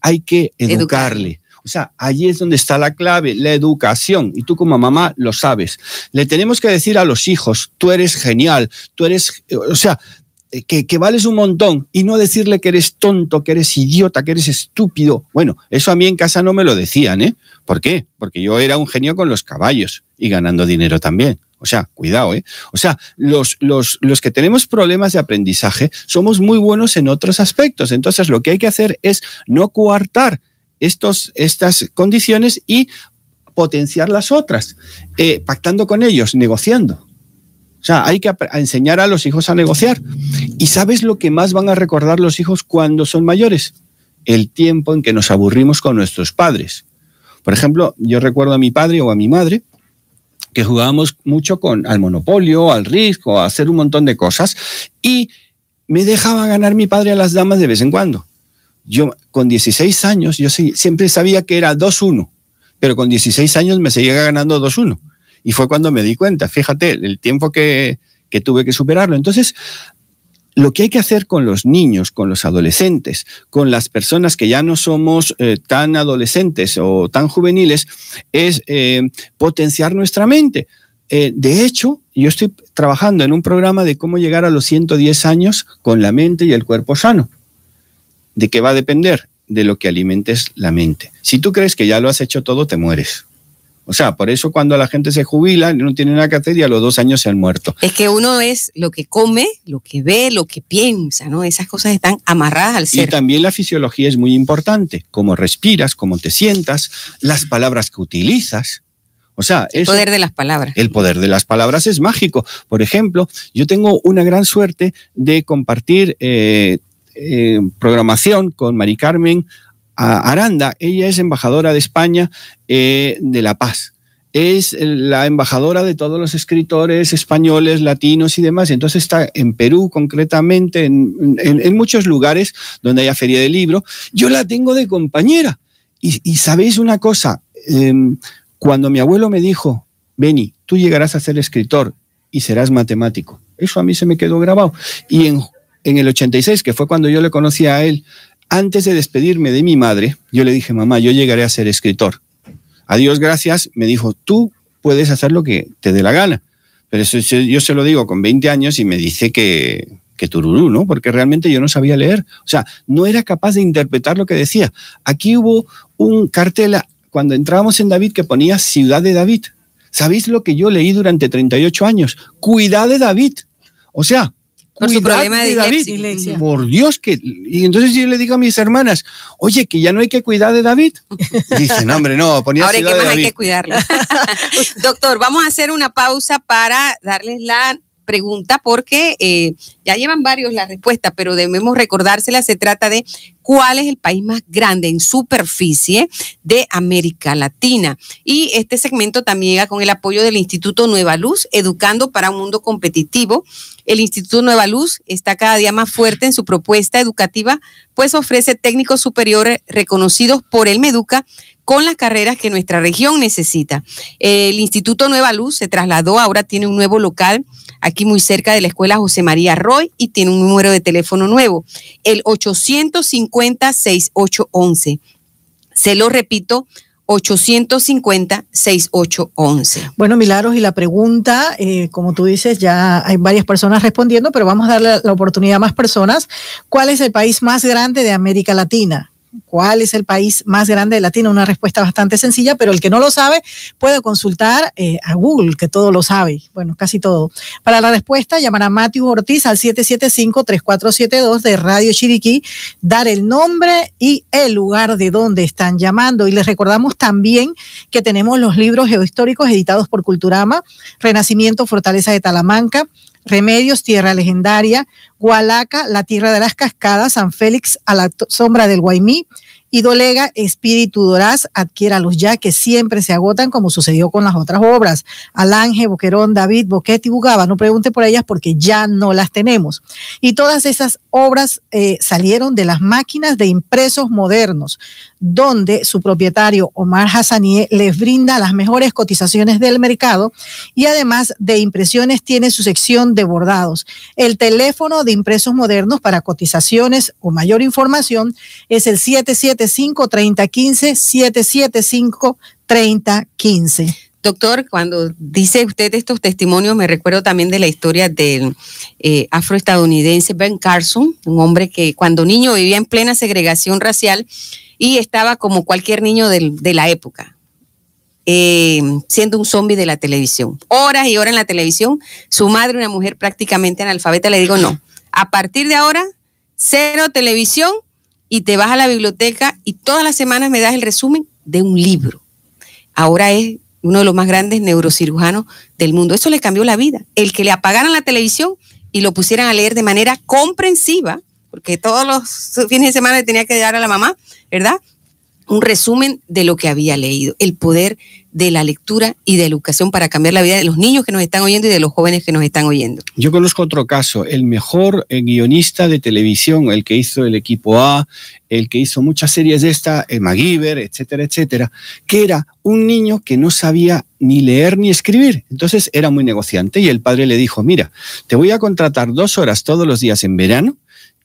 hay que educarle. O sea, allí es donde está la clave, la educación. Y tú como mamá lo sabes. Le tenemos que decir a los hijos, tú eres genial, tú eres, o sea, eh, que, que, vales un montón y no decirle que eres tonto, que eres idiota, que eres estúpido. Bueno, eso a mí en casa no me lo decían, ¿eh? ¿Por qué? Porque yo era un genio con los caballos y ganando dinero también. O sea, cuidado, ¿eh? O sea, los, los, los que tenemos problemas de aprendizaje somos muy buenos en otros aspectos. Entonces, lo que hay que hacer es no coartar estos, estas condiciones y potenciar las otras, eh, pactando con ellos, negociando. O sea, hay que enseñar a los hijos a negociar. ¿Y sabes lo que más van a recordar los hijos cuando son mayores? El tiempo en que nos aburrimos con nuestros padres. Por ejemplo, yo recuerdo a mi padre o a mi madre que jugábamos mucho con al monopolio, al risco, a hacer un montón de cosas y me dejaba ganar mi padre a las damas de vez en cuando. Yo con 16 años, yo siempre sabía que era 2-1, pero con 16 años me seguía ganando 2-1. Y fue cuando me di cuenta, fíjate, el tiempo que, que tuve que superarlo. Entonces, lo que hay que hacer con los niños, con los adolescentes, con las personas que ya no somos eh, tan adolescentes o tan juveniles, es eh, potenciar nuestra mente. Eh, de hecho, yo estoy trabajando en un programa de cómo llegar a los 110 años con la mente y el cuerpo sano. ¿De qué va a depender? De lo que alimentes la mente. Si tú crees que ya lo has hecho todo, te mueres. O sea, por eso cuando la gente se jubila, no tiene nada que hacer y a los dos años se han muerto. Es que uno es lo que come, lo que ve, lo que piensa, ¿no? Esas cosas están amarradas al ser. Y también la fisiología es muy importante, cómo respiras, cómo te sientas, las palabras que utilizas. O sea, el poder de las palabras. El poder de las palabras es mágico. Por ejemplo, yo tengo una gran suerte de compartir eh, eh, programación con Mari Carmen Aranda. Ella es embajadora de España eh, de la paz. Es la embajadora de todos los escritores españoles, latinos y demás. Entonces está en Perú concretamente, en, muchos lugares donde haya feria de libro. Yo la tengo de compañera. Y, sabéis una cosa, em, cuando mi abuelo me dijo, Beni, tú llegarás a ser escritor y serás matemático. Eso a mí se me quedó grabado. Y en, en el 86, que fue cuando yo le conocí a él, antes de despedirme de mi madre, yo le dije, mamá, yo llegaré a ser escritor. A Dios gracias, me dijo, tú puedes hacer lo que te dé la gana. Pero eso, yo se lo digo con 20 años y me dice que, que tururú, ¿no? Porque realmente yo no sabía leer. O sea, no era capaz de interpretar lo que decía. Aquí hubo un cartel cuando entrábamos en David que ponía Ciudad de David. ¿Sabéis lo que yo leí durante 38 años? Cuidad de David. O sea, por su problema de, David. Por Dios que. Y entonces yo le digo a mis hermanas, oye, que ya no hay que cuidar de David. Dicen, hombre, no, ponía Ahora, ¿qué más hay que cuidarlo? Doctor, vamos a hacer una pausa para darles la pregunta porque eh, ya llevan varios la respuesta, pero debemos recordársela. Se trata de cuál es el país más grande en superficie de América Latina. Y este segmento también llega con el apoyo del Instituto Nueva Luz, Educando para un Mundo Competitivo. El Instituto Nueva Luz está cada día más fuerte en su propuesta educativa, pues ofrece técnicos superiores reconocidos por el Meduca con las carreras que nuestra región necesita. El Instituto Nueva Luz se trasladó, ahora tiene un nuevo local aquí muy cerca de la Escuela José María Roy y tiene un número de teléfono nuevo, el 850-6811. Se lo repito, 850-6811. Bueno, Milagros, y la pregunta, eh, como tú dices, ya hay varias personas respondiendo, pero vamos a darle la oportunidad a más personas. ¿Cuál es el país más grande de América Latina? ¿Cuál es el país más grande de Latino? Una respuesta bastante sencilla, pero el que no lo sabe puede consultar eh, a Google, que todo lo sabe. Bueno, casi todo. Para la respuesta, llamar a Matthew Ortiz al 775-3472 de Radio Chiriquí, dar el nombre y el lugar de donde están llamando. Y les recordamos también que tenemos los libros geohistóricos editados por Culturama, Renacimiento, Fortaleza de Talamanca, Remedios, Tierra Legendaria, Hualaca, La Tierra de las Cascadas, San Félix, a la sombra del Guaymí, y Dolega, Espíritu Doraz, adquiéralos ya que siempre se agotan como sucedió con las otras obras. Alange, Boquerón, David, Boquete y Bugaba, no pregunte por ellas porque ya no las tenemos. Y todas esas obras eh, salieron de las máquinas de impresos modernos, donde su propietario Omar Hassanieh les brinda las mejores cotizaciones del mercado y además de impresiones tiene su sección de bordados. El teléfono de impresos modernos para cotizaciones o mayor información es el 77 775 3015 775 3015. Doctor, cuando dice usted estos testimonios, me recuerdo también de la historia del eh, afroestadounidense Ben Carson, un hombre que cuando niño vivía en plena segregación racial y estaba como cualquier niño del- de la época, eh, siendo un zombie de la televisión. Horas y horas en la televisión. Su madre, una mujer prácticamente analfabeta, le digo, no, a partir de ahora, cero televisión y te vas a la biblioteca y todas las semanas me das el resumen de un libro. Ahora es uno de los más grandes neurocirujanos del mundo. Eso le cambió la vida. El que le apagaran la televisión y lo pusieran a leer de manera comprensiva, porque todos los fines de semana le tenía que dar a la mamá, ¿verdad? Un resumen de lo que había leído, el poder de la lectura y de la educación para cambiar la vida de los niños que nos están oyendo y de los jóvenes que nos están oyendo. Yo conozco otro caso, el mejor eh, guionista de televisión, el que hizo el equipo A, el que hizo muchas series de esta, el MacGyver, etcétera, etcétera, que era un niño que no sabía ni leer ni escribir. Entonces era muy negociante y el padre le dijo, mira, te voy a contratar dos horas todos los días en verano.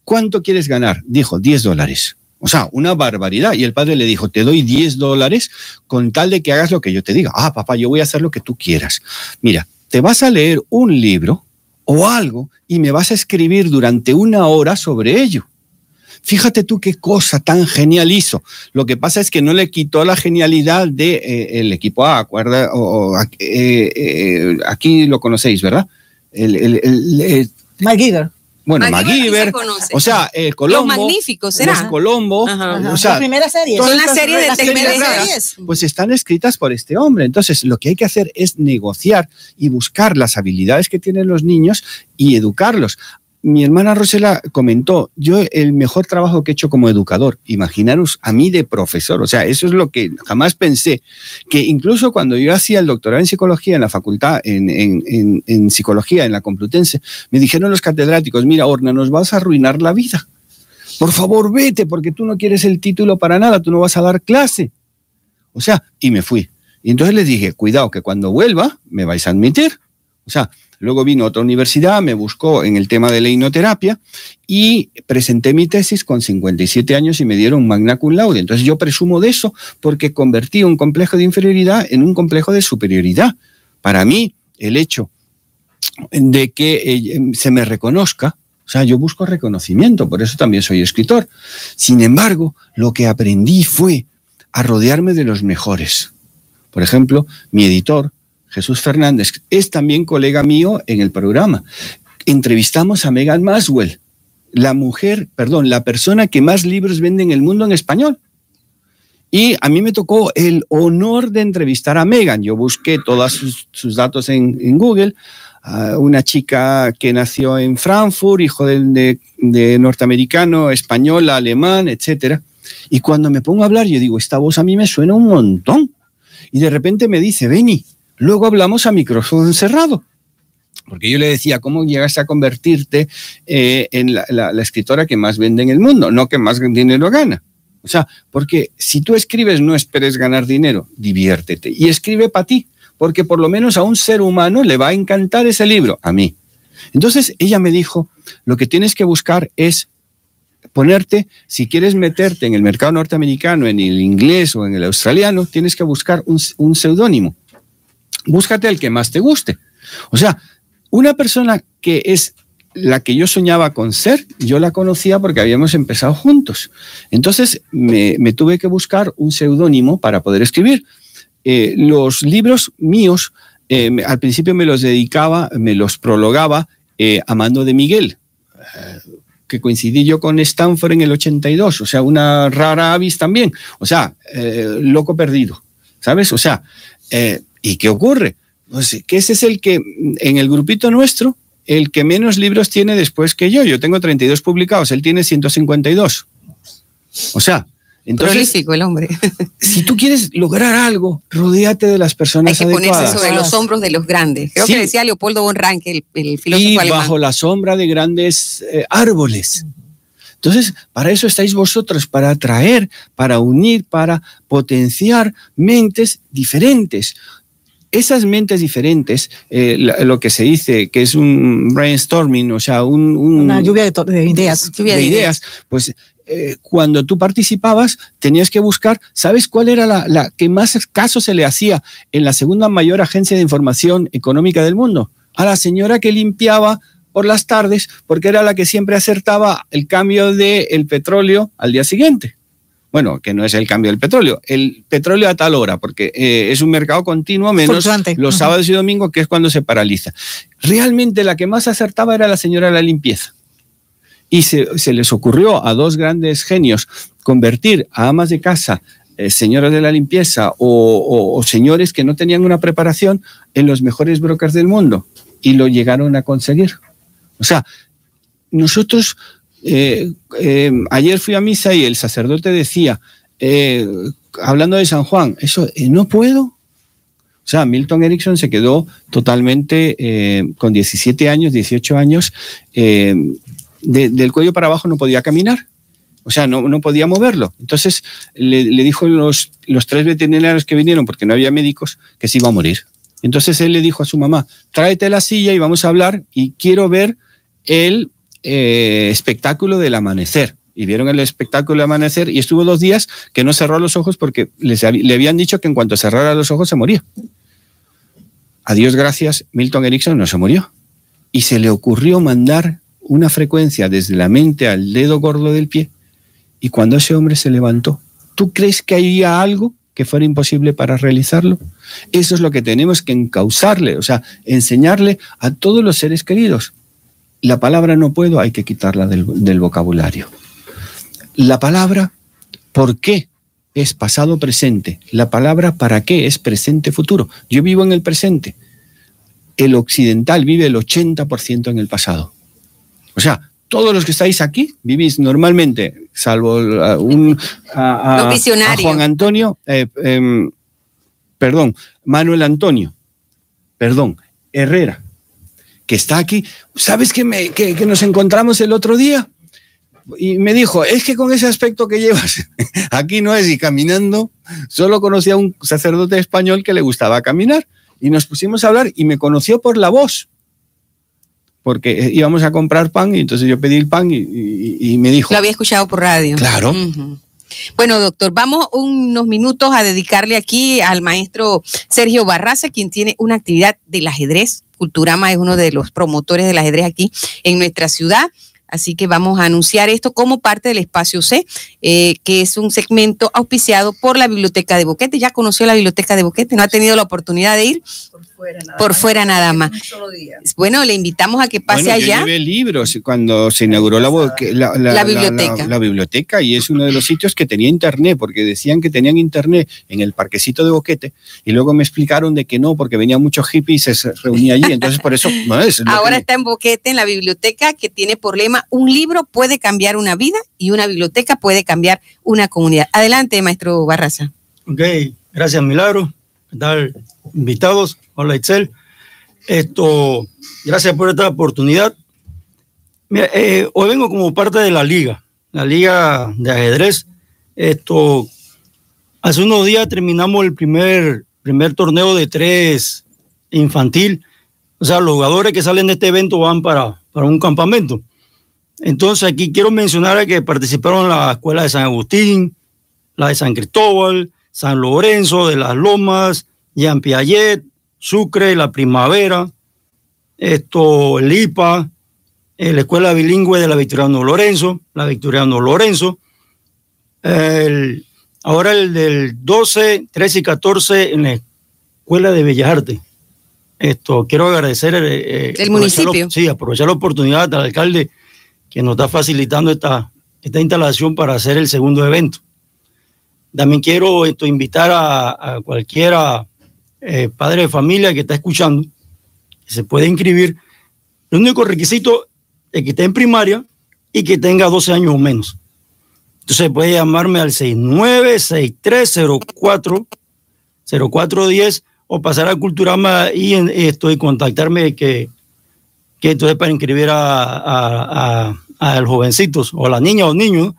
¿Cuánto quieres ganar? Dijo, 10 dólares. O sea, una barbaridad. Y el padre le dijo, te doy 10 dólares con tal de que hagas lo que yo te diga. Ah, papá, yo voy a hacer lo que tú quieras. Mira, te vas a leer un libro o algo y me vas a escribir durante una hora sobre ello. Fíjate tú qué cosa tan genial hizo. Lo que pasa es que no le quitó la genialidad del de, eh, el equipo A, acuerda, o, o, eh, eh, aquí lo conocéis, ¿verdad? El, el, el, el MacGyver. Bueno, MacGyver, o sea, eh, Colombo, Los magníficos, ¿será? los Colombo, Ajá. o sea, la primera serie. todas Son las series de las raras, Pues están escritas por este hombre. Entonces, lo que hay que hacer es negociar y buscar las habilidades que tienen los niños y educarlos. Mi hermana Rosela comentó, yo el mejor trabajo que he hecho como educador, imaginaros a mí de profesor, o sea, eso es lo que jamás pensé, que incluso cuando yo hacía el doctorado en psicología en la facultad, en, psicología, en la Complutense, me dijeron los catedráticos, mira, Orna, nos vas a arruinar la vida. Por favor, vete, porque tú no quieres el título para nada, tú no vas a dar clase. O sea, y me fui. Y entonces les dije, cuidado, que cuando vuelva me vais a admitir. O sea, luego vino otra universidad, me buscó en el tema de la hipnoterapia y presenté mi tesis con 57 años y me dieron magna cum laude. Entonces yo presumo de eso porque convertí un complejo de inferioridad en un complejo de superioridad. Para mí, el hecho de que eh, se me reconozca, o sea, yo busco reconocimiento, por eso también soy escritor. Sin embargo, lo que aprendí fue a rodearme de los mejores. Por ejemplo, mi editor, Jesús Fernández, es también colega mío en el programa. Entrevistamos a Megan Maswell, la mujer, perdón, la persona que más libros vende en el mundo en español. Y a mí me tocó el honor de entrevistar a Megan. Yo busqué todos sus, datos en, Google. Una chica que nació en Frankfurt, hijo de, norteamericano, español, alemán, etc. Y cuando me pongo a hablar, yo digo, esta voz a mí me suena un montón. Y de repente me dice, Beni, luego hablamos a micrófono cerrado. Porque yo le decía, ¿cómo llegaste a convertirte eh, en la, escritora que más vende en el mundo? No que más dinero gana. O sea, porque si tú escribes, no esperes ganar dinero, diviértete. Y escribe para ti, porque por lo menos a un ser humano le va a encantar ese libro, a mí. Entonces ella me dijo, lo que tienes que buscar es ponerte, si quieres meterte en el mercado norteamericano, en el inglés o en el australiano, tienes que buscar un, un seudónimo. Búscate el que más te guste. O sea, una persona que es la que yo soñaba con ser, yo la conocía porque habíamos empezado juntos. Entonces me, tuve que buscar un seudónimo para poder escribir. Eh, los libros míos, eh, al principio me los dedicaba, me los prologaba eh, Amando de Miguel, que coincidí yo con Stanford en el 82, o sea, una rara avis también, o sea, eh, loco perdido, ¿sabes? O sea, ¿y qué ocurre? Pues que ese es el que en el grupito nuestro, el que menos libros tiene después que yo. Yo tengo 32 publicados, él tiene 152. O sea, entonces, Prolífico el hombre. si tú quieres lograr algo, rodéate de las personas Hay que adecuadas. ponerse sobre los hombros de los grandes. Creo Sí. que decía Leopoldo von Ranke, el, el filósofo y alemán. bajo la sombra de grandes eh, árboles. Entonces, para eso estáis vosotros, para atraer, para unir, para potenciar mentes diferentes. Esas mentes diferentes, eh, la- lo que se dice que es un brainstorming, o sea, un, un- Una lluvia de, de ideas. Lluvia de de ideas, pues eh, cuando tú participabas tenías que buscar, ¿sabes cuál era la, la, que más caso se le hacía en la segunda mayor agencia de información económica del mundo? A la señora que limpiaba por las tardes porque era la que siempre acertaba el cambio del petróleo al día siguiente. Bueno, que no es el cambio del petróleo, el petróleo a tal hora, porque eh, es un mercado continuo menos los sábados y domingos, que es cuando se paraliza. Realmente la que más acertaba era la señora de la limpieza. Y se, se les ocurrió a dos grandes genios convertir a amas de casa, eh, señoras de la limpieza o, o- o señores que no tenían una preparación en los mejores brokers del mundo. Y lo llegaron a conseguir. O sea, nosotros, eh, eh, ayer fui a misa y el sacerdote decía, eh, hablando de San Juan, eso, no puedo. O sea, Milton Erickson se quedó totalmente con 17 años, 18 años, de- del cuello para abajo no podía caminar. O sea, no, no podía moverlo. Entonces le, le dijo los, los tres veterinarios que vinieron, porque no había médicos, que se iba a morir. Entonces él le dijo a su mamá, tráete la silla y vamos a hablar y quiero ver el eh, espectáculo del amanecer. Y vieron el espectáculo del amanecer y estuvo dos días que no cerró los ojos porque les le habían dicho que en cuanto cerrara los ojos se moría. A Dios gracias, Milton Erickson no se murió. Y se le ocurrió mandar una frecuencia desde la mente al dedo gordo del pie. Y cuando ese hombre se levantó, ¿tú crees que había algo que fuera imposible para realizarlo? Eso es lo que tenemos que encauzarle, o sea, enseñarle a todos los seres queridos. La palabra no puedo, hay que quitarla del, del vocabulario. La palabra, ¿por qué? Es pasado presente. La palabra, ¿para qué? Es presente futuro. Yo vivo en el presente. El occidental vive el 80% en el pasado. O sea, todos los que estáis aquí vivís normalmente, salvo uh, un, a Juan Antonio, eh, em, perdón, Manuel Antonio, perdón, Herrera, que está aquí. ¿Sabes que, me, que, que nos encontramos el otro día? Y me dijo, es que con ese aspecto que llevas, aquí no es, y caminando, solo conocía a un sacerdote español que le gustaba caminar. Y nos pusimos a hablar y me conoció por la voz porque eh, íbamos a comprar pan y entonces yo pedí el pan y, y- y me dijo, Lo había escuchado por radio. Claro. Bueno, doctor, vamos unos minutos a dedicarle aquí al maestro Sergio Barraza, quien tiene una actividad del ajedrez. Culturama es uno de los promotores del ajedrez aquí en nuestra ciudad. Así que vamos a anunciar esto como parte del espacio C, eh, que es un segmento auspiciado por la Biblioteca de Boquete. Ya conoció la Biblioteca de Boquete, no ha tenido la oportunidad de ir. Por fuera nada Por más. fuera nada más. Un solo día. Bueno, le invitamos a que pase bueno, allá. yo llevé libros cuando se inauguró la, biblioteca. la biblioteca y es uno de los sitios que tenía internet, porque decían que tenían internet en el parquecito de Boquete y luego me explicaron de que no, porque venía mucho hippie y se reunía allí. Entonces, por eso, es Ahora que- está en Boquete, en la biblioteca, que tiene por lema, un libro puede cambiar una vida y una biblioteca puede cambiar una comunidad. Adelante, maestro Barraza. Ok, gracias Milagro. ¿Qué tal? Invitados. Hola Itzel. Esto, gracias por esta oportunidad. Mira, eh, hoy vengo como parte de la liga, la liga de ajedrez. Esto, hace unos días terminamos el primer, primer torneo de tres infantil. O sea, los jugadores que salen de este evento van para, para un campamento. Entonces aquí quiero mencionar a que participaron la escuela de San Agustín, la de San Cristóbal, San Lorenzo de las Lomas, Jean Piaget, Sucre, La Primavera, esto, el IPA, eh, la Escuela Bilingüe de la Victoriano Lorenzo, la Victoriano Lorenzo, el- ahora el del 12, 13 y 14 en la Escuela de Bellas Artes. Esto, quiero agradecer eh, eh, El aprovechar municipio. sí, aprovechar la oportunidad al alcalde que nos está facilitando esta, esta instalación para hacer el segundo evento. También quiero esto, invitar a, a cualquiera eh, padre de familia que está escuchando, que se puede inscribir. El único requisito es que esté en primaria y que tenga 12 años o menos. Entonces puede llamarme al 696304 0410 o pasar a Culturama y, en- esto, y contactarme que, que entonces para inscribir a, a, a- a los jovencitos o a las niñas o niños.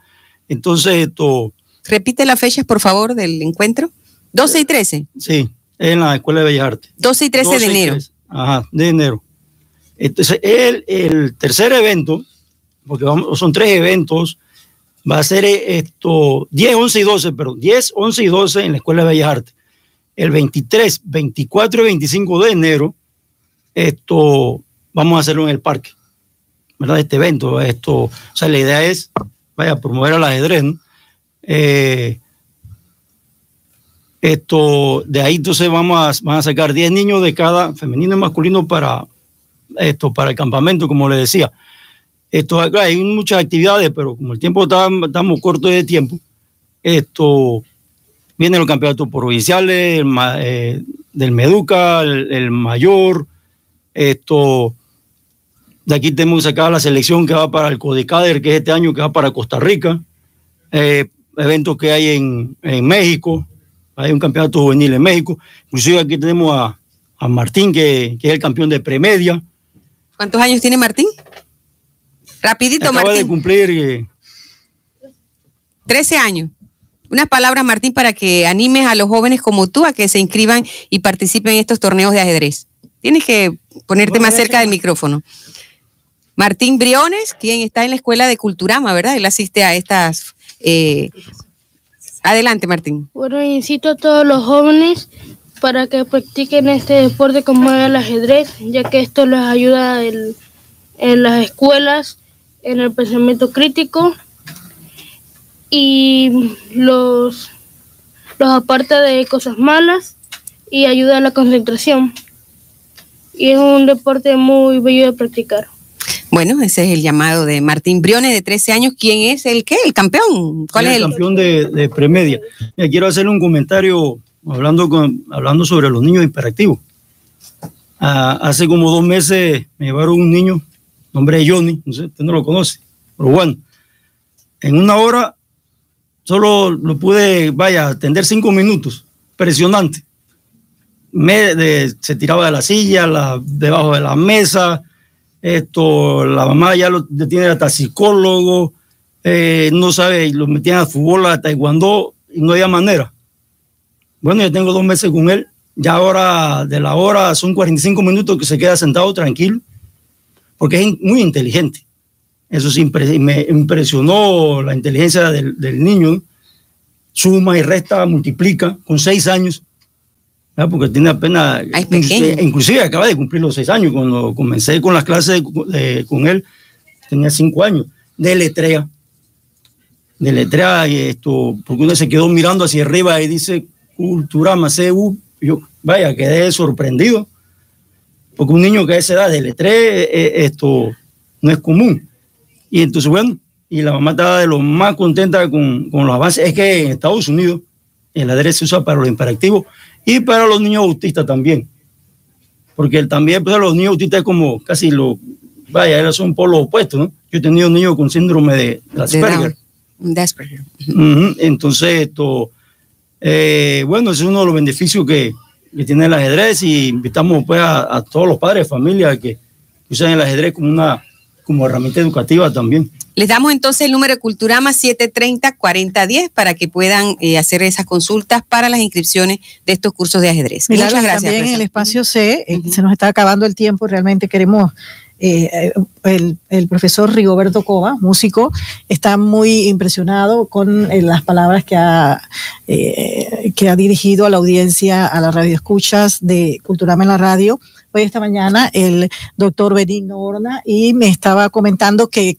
Entonces, esto, Repite las fechas, por favor, del encuentro. 12 y 13. sí, en la Escuela de Bellas Artes. 12 y 13 de 12 y enero. 13. Ajá, de enero. Entonces, el, el tercer evento, porque vamos, son tres eventos, va a ser eh, esto 10, 11 y 12, pero 10, 11 y 12 en la Escuela de Bellas Artes. El 23, 24 y 25 de enero, esto vamos a hacerlo en el parque, ¿verdad? Este evento, esto, o sea, la idea es, vaya, promover al ajedrez, ¿no? Eh, esto, de ahí entonces vamos van a sacar 10 niños de cada femenino y masculino para esto, para el campamento, como le decía. Esto, hay muchas actividades, pero como el tiempo está, estamos cortos de tiempo, esto vienen los campeonatos provinciales, eh, del Meduca, el, mayor, esto, de aquí tenemos sacada la selección que va para el Codecader, que es este año que va para Costa Rica, eh, eventos que hay en, en, México, hay un campeonato juvenil en México, inclusive aquí tenemos a, a Martín, que, que, es el campeón de premedia. ¿Cuántos años tiene Martín? Rapidito, Acaba Martín. de cumplir... Eh, 13 años. Unas palabras, Martín, para que animes a los jóvenes como tú a que se inscriban y participen en estos torneos de ajedrez. Tienes que ponerte más cerca del micrófono. Martín Briones, quien está en la Escuela de Culturama, ¿verdad? Él asiste a estas... Eh... Adelante, Martín. Bueno, incito a todos los jóvenes para que practiquen este deporte como el ajedrez, ya que esto les ayuda en, las escuelas, en el pensamiento crítico y los, los aparta de cosas malas y ayuda a la concentración. Y es un deporte muy bello de practicar. Bueno, ese es el llamado de Martín Briones, de 13 años. ¿Quién es el qué? ¿El campeón? ¿Cuál es el campeón de, de premedia? Mira, quiero hacerle un comentario hablando, con, hablando sobre los niños hiperactivos. Ah, hace como dos meses me llevaron un niño, nombre de Johnny, no sé, usted no lo conoce, pero bueno, en una hora solo lo pude, vaya, atender cinco minutos, impresionante. Me, de, se tiraba de la silla, la, debajo de la mesa, esto, la mamá ya lo tiene hasta psicólogo, eh, no sabe, lo metían a fútbol, a taekwondo, y no había manera. Bueno, yo tengo dos meses con él, ya ahora de la hora son 45 minutos que se queda sentado tranquilo, porque es muy inteligente. Eso sí, me impresionó la inteligencia del, del niño. Suma y resta, multiplica con seis años, ¿verdad? porque tiene apenas, Ay, inclusive, inclusive acaba de cumplir los seis años. Cuando comencé con las clases de- con él, tenía cinco años. De letrea. De letrea, y esto, porque uno se quedó mirando hacia arriba y dice, Culturama, CU. Yo, vaya, quedé sorprendido. Porque un niño que a esa edad de letré, eh, esto no es común. Y entonces, bueno, y la mamá estaba de lo más contenta con, con los avances. Es que en Estados Unidos el ajedrez se usa para los hiperactivos y para los niños autistas también. Porque también, pues, los niños autistas es como casi lo, vaya, ellos son polos opuestos, ¿no? Yo he tenido niños con síndrome de, Asperger. De Entonces, esto, eh, bueno, ese es uno de los beneficios que, que tiene el ajedrez y invitamos pues a, a todos los padres de familia que usen el ajedrez como una como herramienta educativa también. Les damos entonces el número de Culturama 730-4010 para que puedan eh, hacer esas consultas para las inscripciones de estos cursos de ajedrez. Milagros, Muchas gracias. También en el espacio C, eh, se nos está acabando el tiempo, realmente queremos, eh, el, el profesor Rigoberto Cova, músico, está muy impresionado con eh, las palabras que ha, eh, que ha dirigido a la audiencia, a la radio escuchas de Culturama en la radio. Hoy esta mañana el doctor Benigno Horna y me estaba comentando que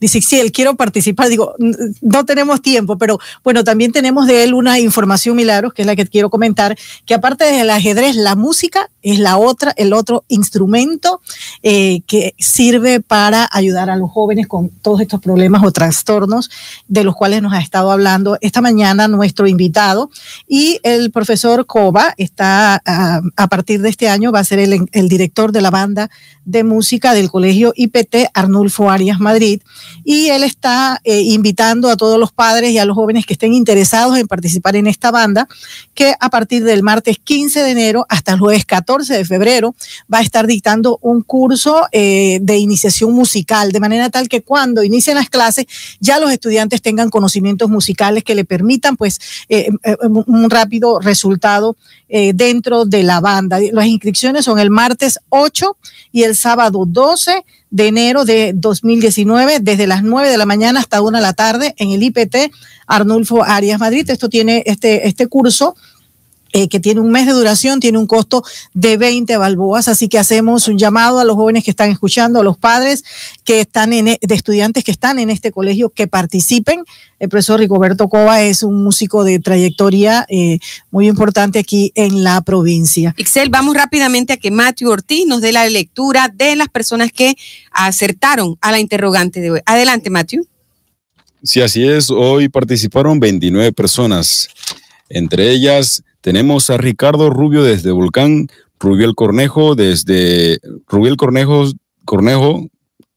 Dice, sí, él quiero participar. Digo, "N- no tenemos tiempo, pero bueno, también tenemos de él una información, Milagros, que es la que quiero comentar, que aparte del ajedrez, la música es la otra, el otro instrumento eh, que sirve para ayudar a los jóvenes con todos estos problemas o trastornos de los cuales nos ha estado hablando esta mañana nuestro invitado. Y el profesor Cova está, ah, a partir de este año, va a ser el director de la banda de música del Colegio IPT Arnulfo Arias Madrid y él está eh, invitando a todos los padres y a los jóvenes que estén interesados en participar en esta banda, que a partir del martes 15 de enero hasta el jueves 14 de febrero va a estar dictando un curso eh, de iniciación musical, de manera tal que cuando inicien las clases ya los estudiantes tengan conocimientos musicales que le permitan pues eh, un rápido resultado dentro de la banda. Las inscripciones son el martes 8 y el sábado 12 de enero de 2019 desde las 9 de la mañana hasta 1 de la tarde en el IPT Arnulfo Arias Madrid. Esto tiene este, este curso eh, que tiene un mes de duración, tiene un costo de 20 balboas. Así que hacemos un llamado a los jóvenes que están escuchando, a los padres que están en, e, de estudiantes que están en este colegio, que participen. El profesor Rigoberto Cova es un músico de trayectoria eh, muy importante aquí en la provincia. Excel, vamos rápidamente a que Matthew Ortiz nos dé la lectura de las personas que acertaron a la interrogante de hoy. Adelante, Matthew. Sí, así es. Hoy participaron 29 personas. Entre ellas, tenemos a Ricardo Rubio desde Volcán, Rubiel Cornejo desde Rubiel Cornejo, Cornejo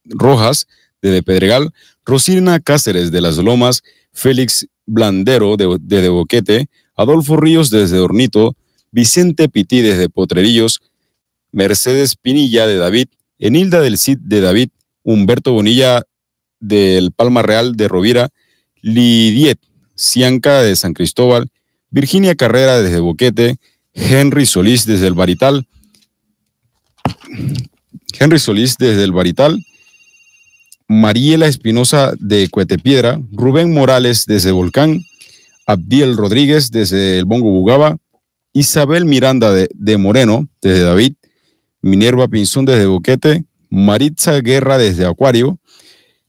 Rojas desde Pedregal, Rosina Cáceres de Las Lomas, Félix Blandero de, de, Boquete, Adolfo Ríos desde Hornito, Vicente Pití desde Potrerillos, Mercedes Pinilla de David, Enilda del Cid de David, Humberto Bonilla del Palma Real de Rovira, Lidiet Cianca de San Cristóbal, Virginia Carrera desde Boquete, Henry Solís desde el Barital, Henry Solís desde el Barital, Mariela Espinosa de Cuetepiedra, Rubén Morales desde Volcán, Abdiel Rodríguez desde el Bongo Bugaba, Isabel Miranda de, de, Moreno desde David, Minerva Pinzón desde Boquete, Maritza Guerra desde Acuario,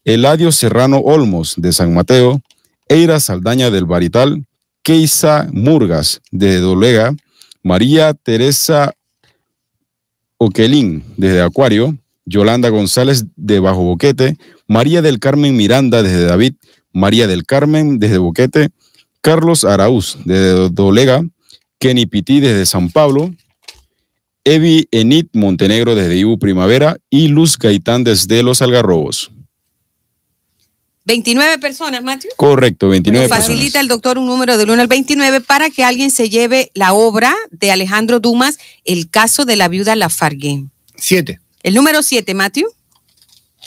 Eladio Serrano Olmos de San Mateo, Eira Saldaña del Barital, Keisa Murgas de Dolega, María Teresa Oquelín desde Acuario, Yolanda González de Bajo Boquete, María del Carmen Miranda desde David, María del Carmen desde Boquete, Carlos Araúz desde Dolega, Kenny Pití desde San Pablo, Evi Enit Montenegro desde Ibu Primavera y Luz Gaitán desde Los Algarrobos. 29 personas, Matthew. Correcto, 29 Facilita personas. Facilita el doctor un número del 1 al 29 para que alguien se lleve la obra de Alejandro Dumas, El caso de la viuda Lafargue. Siete. El número 7, Matthew.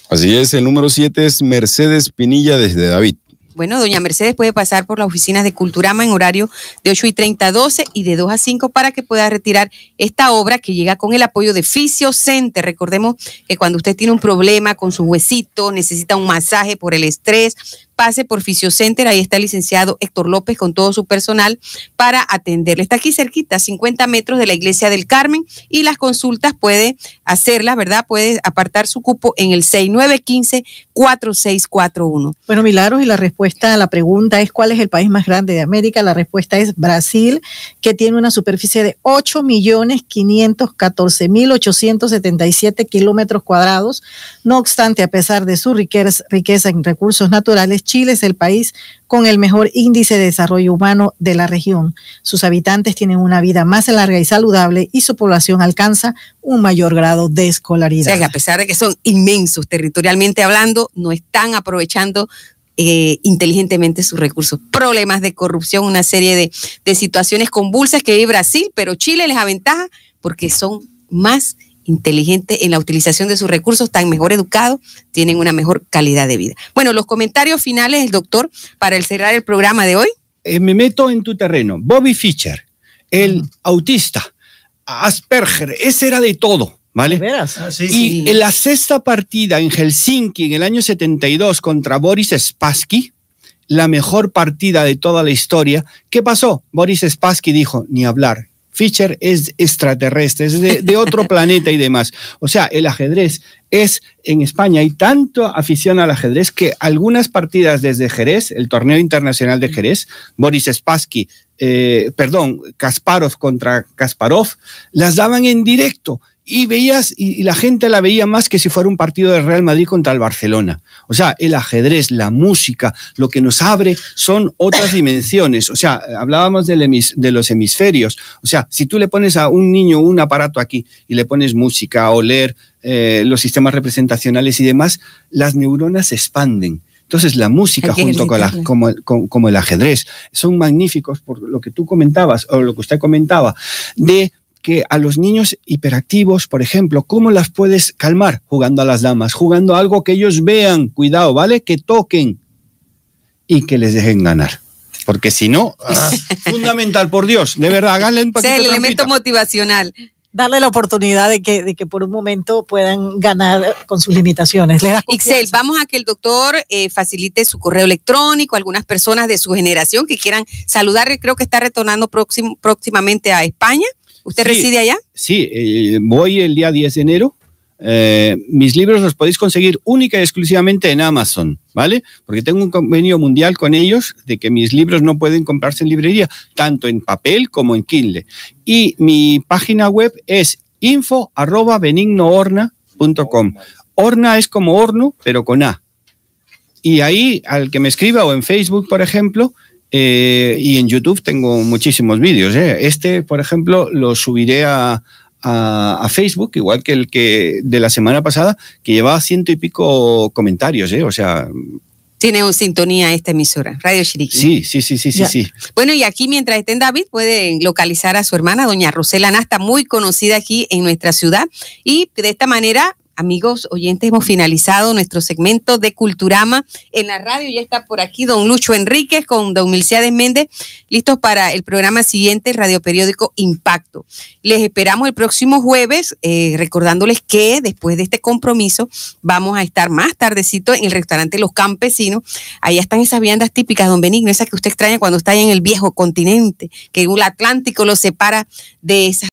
Así es, el número 7 es Mercedes Pinilla desde David. Bueno, doña Mercedes puede pasar por las oficinas de Culturama en horario de 8 y 30 a 12 y de 2 a 5 para que pueda retirar esta obra que llega con el apoyo de Fisio Center. Recordemos que cuando usted tiene un problema con su huesito, necesita un masaje por el estrés, pase por Fisiocenter, ahí está el licenciado Héctor López con todo su personal para atenderle. Está aquí cerquita, 50 metros de la iglesia del Carmen y las consultas puede hacerlas, ¿verdad? Puede apartar su cupo en el 6915-4641. Bueno, Milagros, y la respuesta a la pregunta es ¿cuál es el país más grande de América? La respuesta es Brasil, que tiene una superficie de 8.514.877 kilómetros cuadrados. No obstante, a pesar de su riqueza, riqueza en recursos naturales, Chile es el país con el mejor índice de desarrollo humano de la región. Sus habitantes tienen una vida más larga y saludable y su población alcanza un mayor grado de escolaridad. A pesar de que son inmensos territorialmente hablando, no están aprovechando eh, inteligentemente sus recursos. Problemas de corrupción, una serie de, de situaciones convulsas que vive Brasil, pero Chile les aventaja porque son más inteligente en la utilización de sus recursos, están mejor educados, tienen una mejor calidad de vida. Bueno, los comentarios finales del doctor para el cerrar el programa de hoy. Eh, me meto en tu terreno. Bobby Fischer, el autista, Asperger, ese era de todo. ¿Vale? Ah, sí, y sí. en la sexta partida en Helsinki en el año 72 contra Boris Spassky, la mejor partida de toda la historia, ¿qué pasó? Boris Spassky dijo, ni hablar, Fischer es extraterrestre, es de, de, otro planeta y demás. O sea, el ajedrez es, en España hay tanto afición al ajedrez que algunas partidas desde Jerez, el torneo internacional de Jerez, Boris Spassky, eh, perdón, Kasparov contra Kasparov, las daban en directo y veías, y, la gente la veía más que si fuera un partido de Real Madrid contra el Barcelona. O sea, el ajedrez, la música, lo que nos abre son otras dimensiones. O sea, hablábamos del de los hemisferios. O sea, si tú le pones a un niño un aparato aquí y le pones música, oler, eh, los sistemas representacionales y demás, las neuronas se expanden. Entonces, la música junto con, la, como, con, como, el ajedrez son magníficos por lo que tú comentabas o lo que usted comentaba, de que a los niños hiperactivos, por ejemplo, ¿cómo las puedes calmar? Jugando a las damas, jugando a algo que ellos vean, cuidado, ¿vale? Que toquen y que les dejen ganar. Porque si no, ah, fundamental, por Dios, de verdad, háganle un poquito. Sí, el elemento motivacional. darle la oportunidad de que, de que por un momento puedan ganar con sus limitaciones. ¿Le das Ixel, confianza? vamos a que el doctor eh, facilite su correo electrónico, algunas personas de su generación que quieran saludar, creo que está retornando próximamente a España. ¿Usted Sí. reside allá? Sí, eh, voy el día 10 de enero. Eh, mis libros los podéis conseguir única y exclusivamente en Amazon, ¿vale? Porque tengo un convenio mundial con ellos de que mis libros no pueden comprarse en librería, tanto en papel como en Kindle. Y mi página web es info arroba benignohorna.com. Horna es como horno, pero con A. Y ahí, al que me escriba o en Facebook, por ejemplo, eh, y en YouTube tengo muchísimos vídeos. ¿eh? Este, por ejemplo, lo subiré a, a- a Facebook, igual que el que de la semana pasada, que llevaba ciento y pico comentarios. ¿eh? O sea, Tiene un sintonía esta emisora, Radio Chiriquí. sí, sí, sí, sí, sí, Ya. sí. Bueno, y aquí mientras esté en David pueden localizar a su hermana, doña Rosela Nasta, muy conocida aquí en nuestra ciudad. Y de esta manera, amigos oyentes, hemos finalizado nuestro segmento de Culturama en la radio. Ya está por aquí don Lucho Enríquez con don Milciades Méndez, listos para el programa siguiente, radio periódico Impacto. Les esperamos el próximo jueves, eh, recordándoles que después de este compromiso vamos a estar más tardecito en el restaurante Los Campesinos. Allá están esas viandas típicas, don Benigno, esas que usted extraña cuando está en el viejo continente, que el Atlántico lo separa de esas